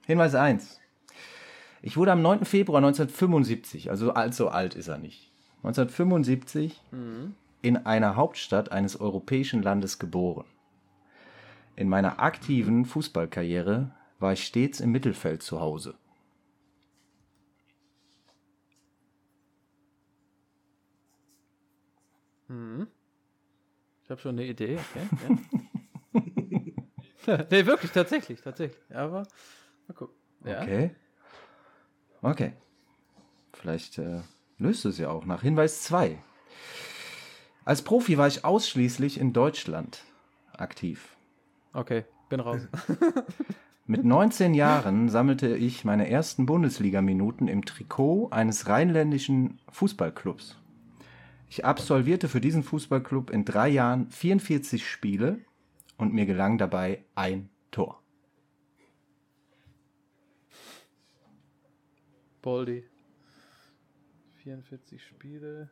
Hinweis 1. Ich wurde am 9. Februar 1975, also allzu alt ist er nicht, 1975 in einer Hauptstadt eines europäischen Landes geboren. In meiner aktiven Fußballkarriere war ich stets im Mittelfeld zu Hause. Ich habe schon eine Idee. Okay, ja. nee, wirklich, tatsächlich, tatsächlich. Aber mal gucken. Ja. Okay. Okay. Vielleicht äh, löst es ja auch nach. Hinweis 2. Als Profi war ich ausschließlich in Deutschland aktiv. Okay, bin raus. Mit 19 Jahren sammelte ich meine ersten Bundesliga-Minuten im Trikot eines rheinländischen Fußballclubs. Ich absolvierte für diesen Fußballclub in drei Jahren 44 Spiele und mir gelang dabei ein Tor. Boldi. 44 Spiele,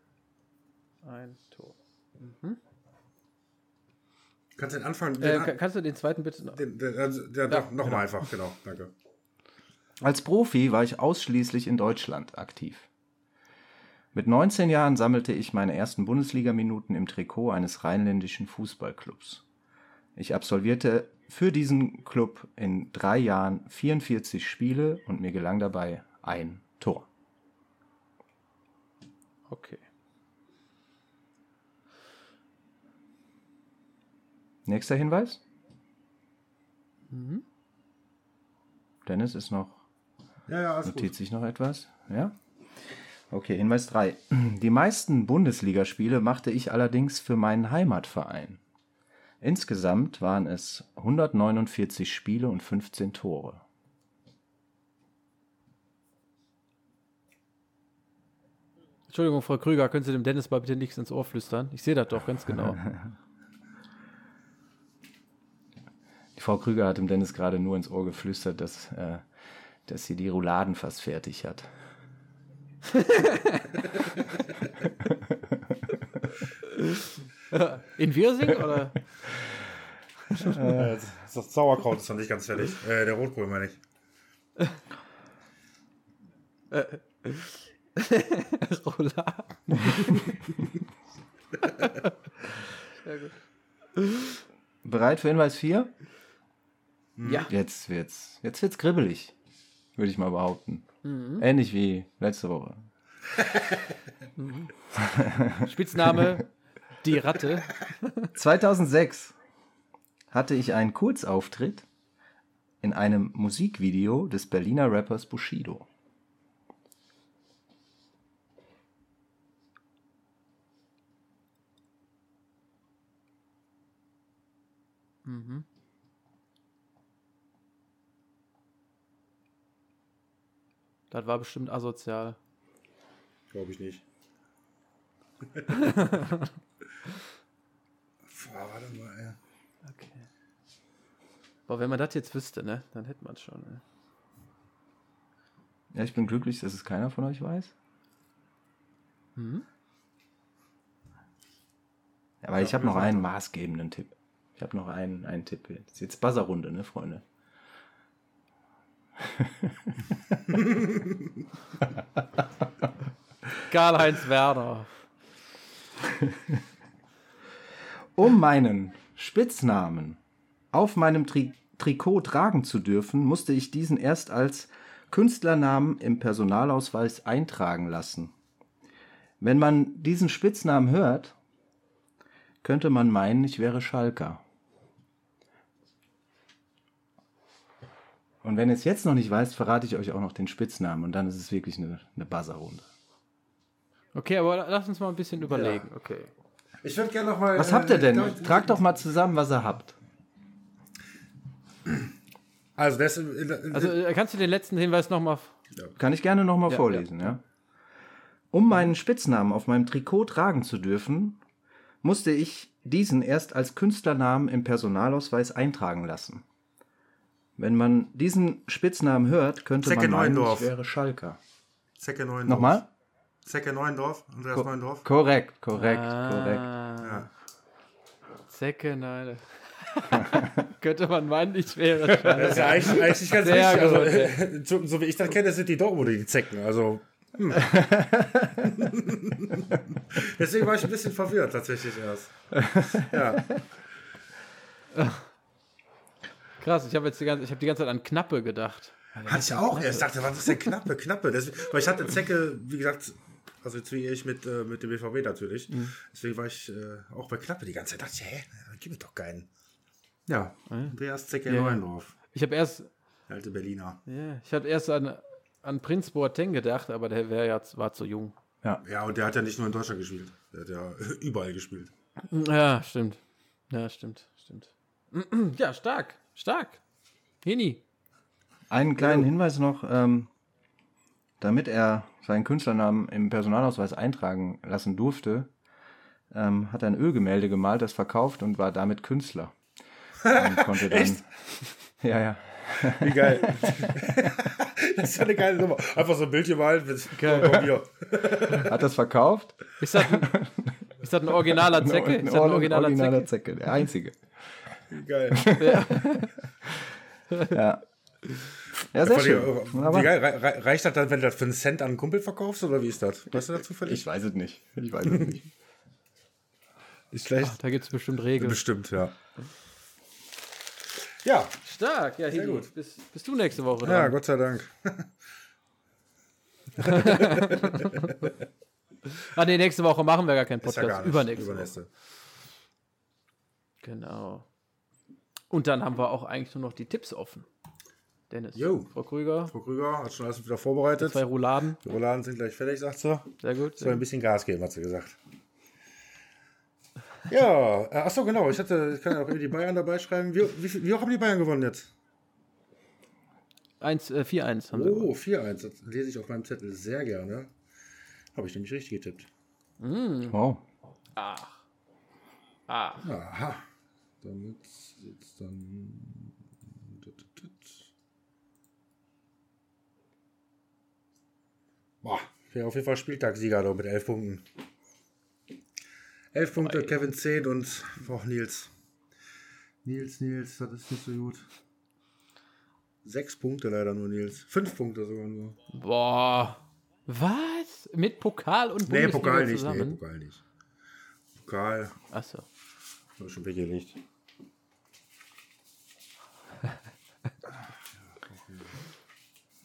ein Tor. Kannst du den Anfang, Äh, den, ka- kannst du den zweiten bitte noch? den, den, also, der, Ja, noch, noch mal einfach, genau, danke. Als Profi war ich ausschließlich in Deutschland aktiv. Mit 19 Jahren sammelte ich meine ersten Bundesliga-Minuten im Trikot eines rheinländischen Fußballclubs. Ich absolvierte für diesen Club in drei Jahren 44 Spiele und mir gelang dabei ein Tor. Okay. Nächster Hinweis? Dennis ist noch Ja, ja, alles Notiert gut. sich noch etwas? Ja? Okay, Hinweis 3. Die meisten Bundesligaspiele machte ich allerdings für meinen Heimatverein. Insgesamt waren es 149 Spiele und 15 Tore. Entschuldigung, Frau Krüger, können Sie dem Dennis mal bitte nichts ins Ohr flüstern? Ich sehe das doch ganz genau. Die Frau Krüger hat dem Dennis gerade nur ins Ohr geflüstert, dass, äh, dass sie die Rouladen fast fertig hat. In Wirsing oder? Äh, das Sauerkraut ist noch nicht ganz fertig. Äh, der Rotkohl meine ich. Rouladen. Bereit für Hinweis 4? Ja. Jetzt wird's, jetzt wird's kribbelig, würde ich mal behaupten. Ähnlich wie letzte Woche. Spitzname die Ratte. 2006 hatte ich einen Kurzauftritt in einem Musikvideo des Berliner Rappers Bushido. Das war bestimmt asozial. Glaube ich nicht. Boah, warte mal, ey. Okay. Boah, wenn man das jetzt wüsste, ne, dann hätte man es schon. Ne? Ja, ich bin glücklich, dass es keiner von euch weiß. Ja, aber ich habe noch einen maßgebenden Tipp. Ich habe noch einen, einen Tipp. Das ist jetzt Buzzerrunde, ne, Freunde? Karl-Heinz Werner. Um meinen Spitznamen auf meinem Tri Trikot tragen zu dürfen, musste ich diesen erst als Künstlernamen im Personalausweis eintragen lassen. Wenn man diesen Spitznamen hört, könnte man meinen, ich wäre Schalker. Und wenn ihr es jetzt noch nicht weißt, verrate ich euch auch noch den Spitznamen und dann ist es wirklich eine, eine Buzzerrunde. Okay, aber lass uns mal ein bisschen überlegen. Okay. Ich würde gerne noch mal. Was äh, habt ihr denn? glaub ich- Tragt doch mal zusammen, was ihr habt. Also, das, in, Also äh, kannst du den letzten Hinweis nochmal. Kann ich gerne nochmal Ja, vorlesen, ja. Um meinen Spitznamen auf meinem Trikot tragen zu dürfen, musste ich diesen erst als Künstlernamen im Personalausweis eintragen lassen. Wenn man diesen Spitznamen hört, könnte Zecke man meinen, Neuendorf. ich wäre Schalker. Zecke Neuendorf. Nochmal? Zecke Neuendorf, Andreas Neuendorf. Korrekt, korrekt, Ah. korrekt. Ja. Zecke, nein. Könnte man meinen, ich wäre Schalker. Das ist ja eigentlich, eigentlich ganz Sehr richtig. gut, Also, so, so wie ich das kenne, sind die Dortmunder die Zecken. Also. Hm. Deswegen war ich ein bisschen verwirrt, tatsächlich erst. Ja. Krass, ich habe jetzt die ganze, ich habe die ganze Zeit an Knappe gedacht. Hatte ich auch erst. dachte, was ist denn Knappe? Knappe. Deswegen, weil ich hatte Zecke, wie gesagt, also jetzt wie ich mit, äh, mit dem BVB natürlich. Deswegen war ich äh, auch bei Knappe die ganze Zeit. dachte ich, hä, gib mir doch keinen. Ja, Andreas Zecke Ja. Neuendorf. Ich habe erst, Der alte Berliner. ja, ich hatte erst an, an Prinz Boateng gedacht, aber der wäre ja, war zu jung. Ja, und der hat ja nicht nur in Deutschland gespielt. Der hat ja überall gespielt. Ja, stimmt. Ja, stimmt, stimmt. Ja, stark, stark. Hini. Einen kleinen Hinweis noch, ähm, damit er seinen Künstlernamen im Personalausweis eintragen lassen durfte, ähm, hat er ein Ölgemälde gemalt, das verkauft und war damit Künstler. Und konnte dann, Echt? Ja, ja. Wie geil. das ist ja eine geile Nummer. Einfach so ein Bildchen malen mit hier. Hat das verkauft? Ist das ein, ist das ein originaler Zecke? Ein Ist das ein originaler originaler Zecke? Zecke, der einzige. Geil. Ja. Ja, sehr Vor schön. Re- re- Reicht das dann, wenn du das für einen Cent an einen Kumpel verkaufst oder wie ist das? Weißt du das zufällig? ich weiß es nicht. Ich weiß es nicht. Ist schlecht. Da gibt es bestimmt Regeln. Bestimmt, ja. Ja, Stark, ja, Hini. gut. Bist, bist du nächste Woche ja, dran? Gott sei Dank. Ah, nee, nächste Woche machen wir gar keinen Ist ja Podcast. gar. Übernächste, Übernächste. Woche. Genau. Und dann haben wir auch eigentlich nur noch die Tipps offen. Dennis, Jo. Frau Krüger, Frau Krüger hat schon alles wieder vorbereitet. zwei Rouladen. Die Rouladen sind gleich fertig, sagt sie. Sehr gut. Soll ein bisschen Gas geben, hat sie gesagt. Ja, äh, achso, genau. Ich hatte, ich kann ja auch irgendwie die Bayern dabei schreiben. Wie, wie, wie hoch haben die Bayern gewonnen jetzt? 1, äh, 4-1 haben sie. gewonnen. Oh, 4-1. Das lese ich auf meinem Zettel sehr gerne. Habe ich nämlich richtig getippt. Wow. Ach. Ah. Aha. Damit sieht's dann. Boah, wäre auf jeden Fall Spieltagssieger da mit elf Punkten. Elf Punkte, Kevin 10 und auch Nils. Nils, Nils, das ist nicht so gut. Sechs Punkte leider nur, Nils. Fünf Punkte sogar nur. Boah. Was? Mit Pokal und Nee, Bundesliga Pokal nicht, zusammen? nee, Pokal nicht. Pokal, Achso. schon weggelegt.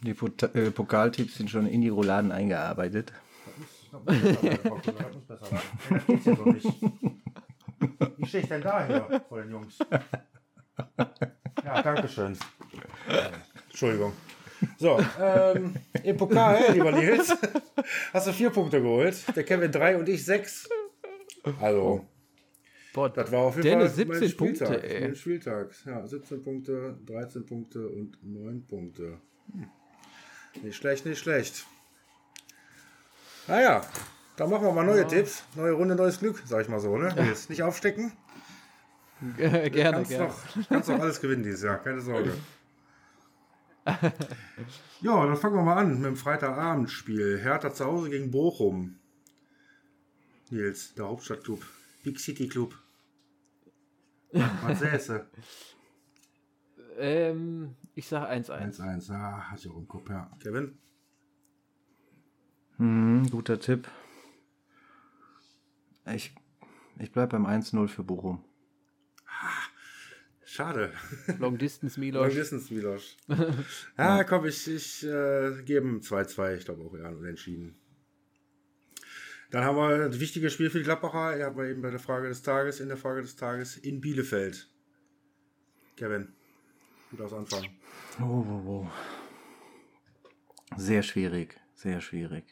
Die Pot äh, Pokaltipps sind schon in die Rouladen eingearbeitet. Wie stehe ich denn da hier vor den Jungs? Ja, danke schön. Entschuldigung. So, ähm, im Pokal, lieber Nils, hast du vier Punkte geholt. Der Kevin drei und ich sechs. Also, Boah, das war auf jeden Dennis, Fall mein 17 Punkte, Spieltag. ey. Mein Spieltag. Ja, 17 Punkte, 13 Punkte und 9 Punkte. Hm. Nicht schlecht, nicht schlecht. Naja, dann machen wir mal neue Tipps. Neue Runde, neues Glück, sag ich mal so, ne? Nils, nicht aufstecken. gerne, Kannst gerne. noch, kannst noch alles gewinnen dieses Jahr, keine Sorge. ja, dann fangen wir mal an mit dem Freitagabendspiel. Hertha zu Hause gegen Bochum. Nils, der Hauptstadtclub. Big City Club. Was säße? Ähm, ich sag 1-1. 1-1, ah, auch im Kopf, ja. Kevin? Mhm, guter Tipp. Ich, ich bleibe beim 1-0 für Bochum. Schade. Long Distance Long Milos. Distance, Milos. ja, komm, ich, ich äh, gebe ihm 2-2. Ich glaube auch eher unentschieden. Dann haben wir ein wichtiges Spiel für die Gladbacher. Ihr habt wir eben bei der Frage des Tages, in der Frage des Tages in Bielefeld. Kevin, du darfst anfangen. Oh, oh, oh. Sehr schwierig, sehr schwierig.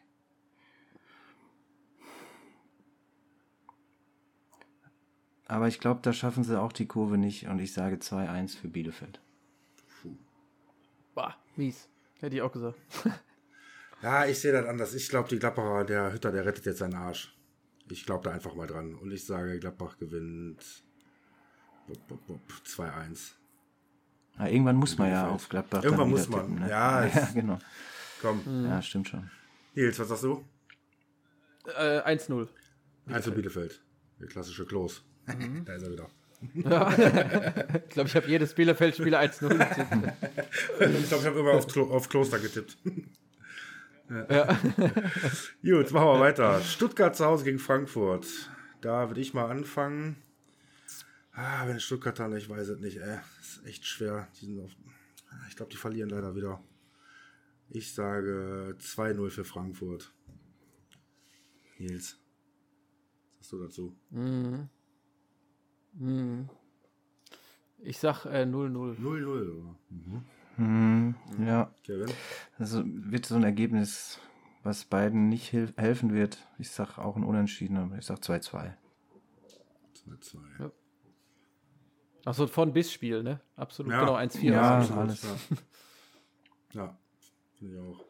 Aber ich glaube, da schaffen sie auch die Kurve nicht und ich sage 2-1 für Bielefeld. Bah, mies. Hätte ich auch gesagt. Ja, ich sehe das anders. Ich glaube, die Gladbacher, der Hütter, der rettet jetzt seinen Arsch. Ich glaube da einfach mal dran. Und ich sage, Gladbach gewinnt bup, bup, bup, 2-1. Ja, irgendwann muss man ja auf Gladbach. Irgendwann muss man. Tippen, ne? Ja, ja, genau. Komm, Ja, stimmt schon. Nils, was sagst du? Äh, 1-0. Eins für Bielefeld. Der klassische Klos. da ist er wieder. Ich glaube, ich habe jedes Bielefeld-Spiel 1-0 getippt. Ich glaube, ich habe immer auf, Klo auf Kloster getippt. ja. Gut, machen wir weiter. Stuttgart zu Hause gegen Frankfurt. Da würde ich mal anfangen. Ah, wenn Stuttgart dann, ich weiß es nicht, ey. ist echt schwer. Die sind auf, ich glaube, die verlieren leider wieder. Ich sage 2-0 für Frankfurt. Nils. Was sagst du dazu? Ich sag äh, 0-0. 0-0. oder? Hm, ja, Kevin? also wird so ein Ergebnis, was beiden nicht hil helfen wird. Ich sag auch ein Unentschieden, aber ich sag 2-2. 2-2. Ja. Achso, von bis Spiel, ne? Absolut. Ja. Genau, 1-4. Ja, Also, alles. Ja, ja finde ich auch.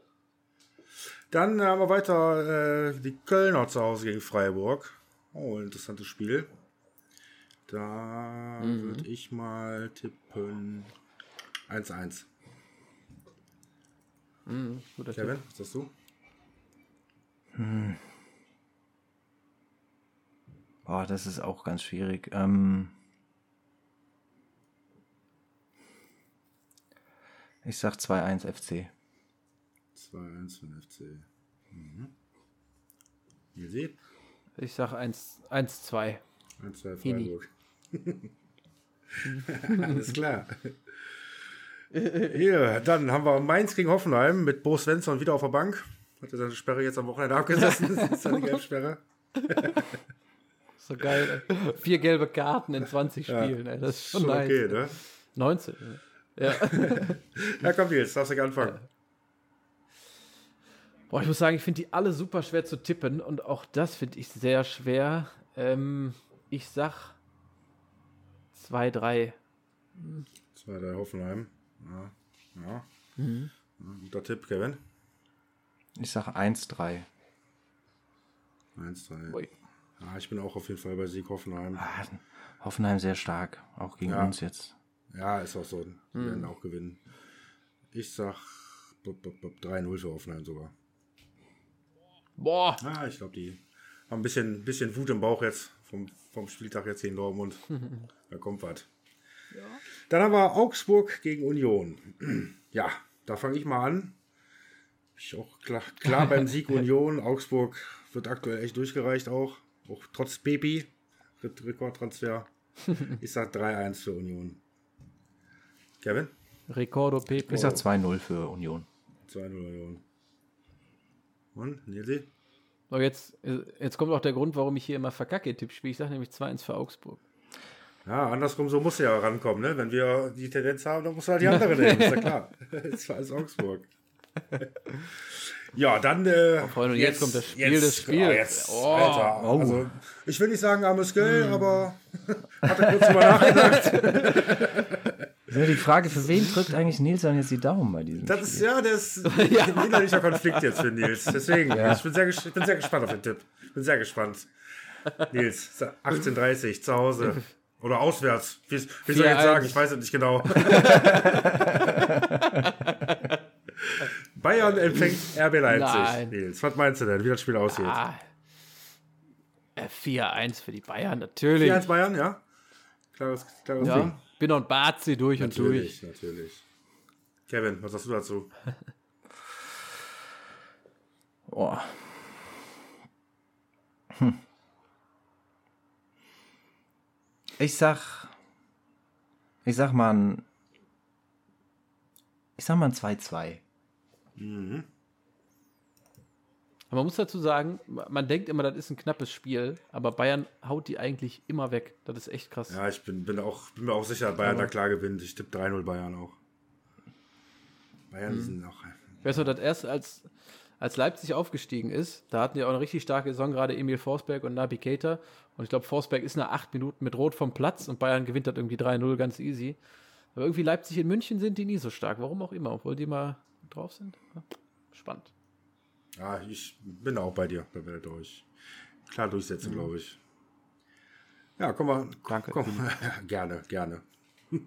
Dann haben wir weiter äh, die Kölner zu Hause gegen Freiburg. Oh, interessantes Spiel. Da würde ich mal tippen 1-1. Mhm, guter Tipp. Kevin, was sagst du? Boah, das ist auch ganz schwierig. Ähm, ich sag 2-1 FC. 2-1 für den FC. Mhm. Ihr seht, Ich sag 1-2. 1-2 Fini. Freiburg. Alles klar. Hier, dann haben wir Mainz gegen Hoffenheim mit Bo Svensson wieder auf der Bank. Hat er seine Sperre jetzt am Wochenende abgesessen? Das ist seine Gelbsperre. So geil. Vier gelbe Karten in 20 Spielen, ey. Das ist schon, Schon nice. okay, ne? 19. Ja. Ja, komm, jetzt darfst du anfangen. Boah, ich muss sagen, ich finde die alle super schwer zu tippen und auch das finde ich sehr schwer. Ähm, ich sag 2-3. Das war der Hoffenheim. Ja, ja. ja guter Tipp, Kevin. Ich sag 1-3. 1, 3. Ui. Ja, ich bin auch auf jeden Fall bei Sieg Hoffenheim. Ah, Hoffenheim sehr stark, auch gegen Ja. uns jetzt. Ja, ist auch so. Die werden auch gewinnen. Ich sag bup, bup, bup, 3-0 für Hoffenheim sogar. Boah, Ah, ich glaube, die haben ein bisschen, bisschen Wut im Bauch jetzt vom, vom Spieltag jetzt hier in Dortmund. da kommt was. Dann haben wir Augsburg gegen Union. Ja, da fange ich mal an. Ich auch klar, klar beim Sieg Union. Augsburg wird aktuell echt durchgereicht auch. Auch trotz Baby. Re- Rekordtransfer. Ich sag 3-1 für Union. Kevin? Ricardo Pepe. Ich sag 2-0 für Union. 2-0 Union. Und, Nilsi? So, jetzt, jetzt kommt auch der Grund, warum ich hier immer verkacke Tippspiel. Ich sage nämlich 2-1 für Augsburg. Ja, andersrum, so muss er ja rankommen, ne? Wenn wir die Tendenz haben, dann muss er halt die andere nehmen, ist ja klar. Das war alles Augsburg. Ja, dann. Äh, Freunde, und jetzt kommt das Spiel des Spiels. Oh, jetzt, Oh. Alter. Oh. Also, ich will nicht sagen armes Geld, aber hat er kurz drüber nachgedacht. Ja, die Frage, für wen drückt eigentlich Nils dann jetzt die Daumen bei diesem Das ist ja das ein innerlicher Konflikt jetzt für Nils. Deswegen, ich, bin sehr, ich bin sehr gespannt auf den Tipp. Ich bin sehr gespannt. Nils, 18.30 zu Hause. Oder auswärts. Wie, wie soll ich jetzt 4-1. sagen? Ich weiß es nicht genau. Bayern empfängt RB Leipzig. Nein. Nils, was meinst du denn, wie das Spiel aussieht? Ah, äh, 4-1 für die Bayern, natürlich. 4-1 Bayern, ja? Klares, klares Ding. Bin und Bazi durch und durch. Natürlich, natürlich. Kevin, was sagst du dazu? Oh. Hm. Ich sag. Ich sag mal ein. Ich sag mal ein 2-2. Aber man muss dazu sagen, man denkt immer, das ist ein knappes Spiel, aber Bayern haut die eigentlich immer weg. Das ist echt krass. Ja, ich bin, bin, auch, bin mir auch sicher, Bayern da klar gewinnt. Ich tippe 3-0 Bayern auch. Bayern sind auch. Ich weiß noch, das erste, als, als Leipzig aufgestiegen ist, da hatten die auch eine richtig starke Saison, gerade Emil Forsberg und Nabi Keita. Und ich glaube, Forsberg ist nach acht Minuten mit Rot vom Platz und Bayern gewinnt das irgendwie 3-0 ganz easy. Aber irgendwie Leipzig in München sind die nie so stark. Warum auch immer, obwohl die mal drauf sind. Spannend. Ja, ich bin auch bei dir. Da werdet ihr euch klar durchsetzen, glaube ich. Ja, komm mal. Danke. Komm, gerne, gerne.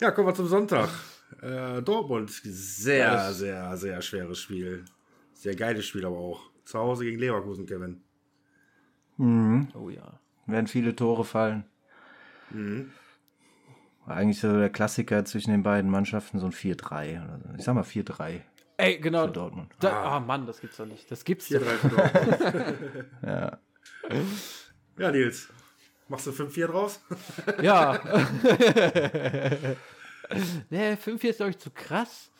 ja, kommen wir zum Sonntag. Äh, Dortmund, sehr, sehr, sehr schweres Spiel. Sehr geiles Spiel aber auch. Zu Hause gegen Leverkusen, Kevin. Oh ja. Werden viele Tore fallen. Eigentlich so der Klassiker zwischen den beiden Mannschaften, so ein 4-3. oder so. Ich sag mal 4-3 Ey, genau. für Dortmund. Da, oh Mann, das gibt's doch nicht. Das gibt's 4-3 doch für Dortmund. Ja. ja, Nils. Machst du 5-4 draus? Ja. nee, 5 ist, glaube ich, zu krass.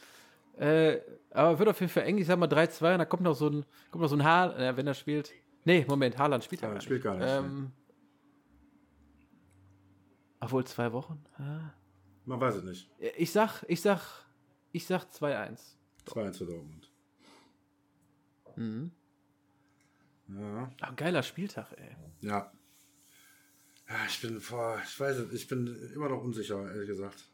Äh, aber wird auf jeden Fall eng. Ich sag mal 3-2 und da kommt noch so ein, kommt noch so ein Haar, äh, wenn er spielt. Nee, Moment, Haaland spielt ja gar spielt gar nicht, Ähm, obwohl zwei Wochen. Ah. Man weiß es nicht. Ich sag, ich sag, ich sag 2-1. 2-1 für Dortmund. Mhm. Ja. Ah, geiler Spieltag, ey. Ja. Ja, ich bin vor, ich weiß es, ich bin immer noch unsicher, ehrlich gesagt.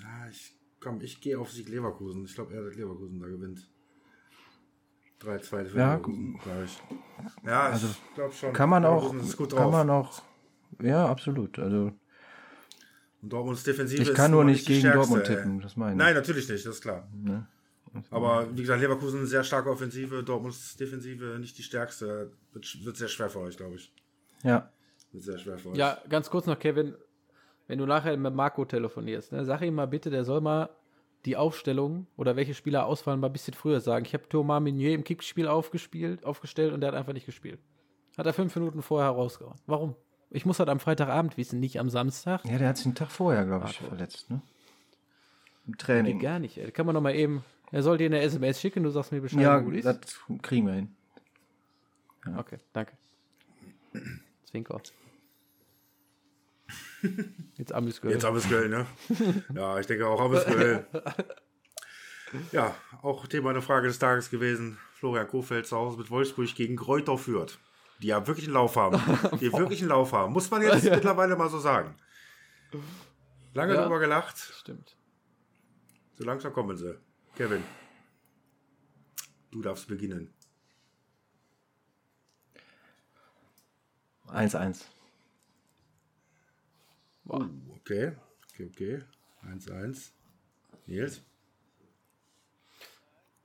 Ja, ich komm, ich gehe auf Sieg Leverkusen. Ich glaube eher, dass Leverkusen da gewinnt. 3-2 für Ja, Leverkusen, glaube ich. Ja, Also, ich glaube schon. Kann man auch, Leverkusen ist gut kann drauf. man auch, ja, absolut. Also, Und Dortmunds Defensive ich ist kann nur nicht gegen stärkste, Dortmund ey. tippen, das meine ich. Nein, natürlich nicht, das ist klar. Ne? Aber wie gesagt, Leverkusen sehr starke Offensive, Dortmunds Defensive nicht die stärkste. Wird, wird sehr schwer für euch, glaube ich. Ja, Wird sehr schwer für euch. Ja, ganz kurz noch, Kevin. Wenn du nachher mit Marco telefonierst, ne, sag ihm mal bitte, der soll mal die Aufstellung oder welche Spieler ausfallen, mal ein bisschen früher sagen. Ich habe Thomas Meunier im Kickspiel aufgespielt, aufgestellt und der hat einfach nicht gespielt. Hat er fünf Minuten vorher rausgehauen. Warum? Ich muss halt am Freitagabend wissen, nicht am Samstag. ja, der hat sich einen Tag vorher, glaube ich, verletzt, ne? Im Training. Geht gar nicht, ey. Kann man noch mal eben. Er soll dir eine SMS schicken, du sagst mir Bescheid. Ja, wo gut ist. das kriegen wir hin. Okay, danke. Zwinker. Jetzt Amüsgöl. Jetzt Abbesgöl, ne? ja, ich denke auch Abbesgöl. ja, auch Thema eine Frage des Tages gewesen. Florian Kofeld zu Hause mit Wolfsburg gegen Kräuter führt. Die ja wirklich einen Lauf haben. Die wirklich einen Lauf haben. Muss man jetzt mittlerweile mal so sagen. Lange Ja. drüber gelacht. Stimmt. So langsam kommen sie. Kevin. Du darfst beginnen. 1-1. Okay, okay, okay. 1-1. Nils?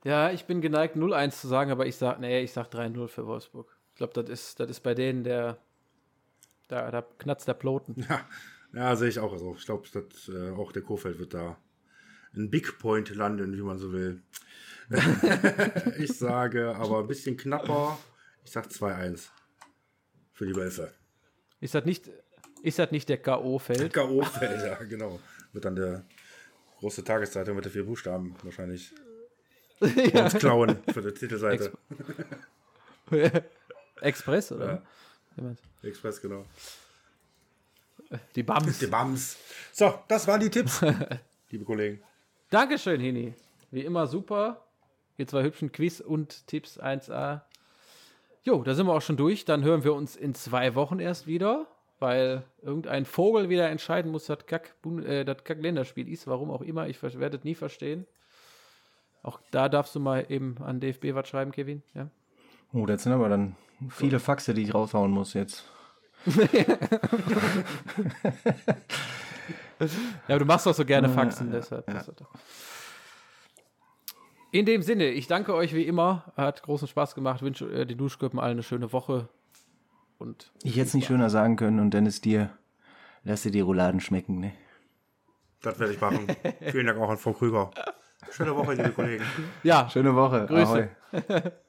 Ja, ich bin geneigt, 0-1 zu sagen, aber ich sag, nee, ich sag 3-0 für Wolfsburg. Ich glaube, das ist, das ist bei denen der, da, da knatzt der Ploten. Ja, ja sehe ich auch so. Ich glaube, äh, auch der Kofeld wird da ein Big Point landen, wie man so will. ich sage aber ein bisschen knapper. Ich sag 2-1 für die Wölfe. Ist das nicht, ist das nicht der K.O.-Feld? K.O.-Feld, ja, genau. Wird dann der große Tageszeitung mit den vier Buchstaben wahrscheinlich ja. uns klauen für die Titelseite. Ex Express, oder? Ja. Express, genau. Die Bams. Die Bams. So, das waren die Tipps, liebe Kollegen. Dankeschön, Hini. Wie immer super. Hier zwei hübschen Quiz und Tipps 1a. Jo, da sind wir auch schon durch. Dann hören wir uns in zwei Wochen erst wieder, weil irgendein Vogel wieder entscheiden muss, dass Kack, äh, das Kack-Länderspiel ist. Warum auch immer. Ich werde es nie verstehen. Auch da darfst du mal eben an DFB was schreiben, Kevin. Ja? Oh, das sind aber dann viele Faxe, die ich raushauen muss jetzt. ja, du machst doch so gerne Faxen, deshalb. Ja. In dem Sinne, ich danke euch wie immer. Hat großen Spaß gemacht. Wünsche äh, die Duschköppen allen eine schöne Woche. Und ich hätte es nicht schöner sagen können und Dennis dir, lass dir die Rouladen schmecken, ne? Das werde ich machen. Vielen Dank auch an Frau Krüger. Schöne Woche, liebe Kollegen. Ja. Schöne Woche. Grüße.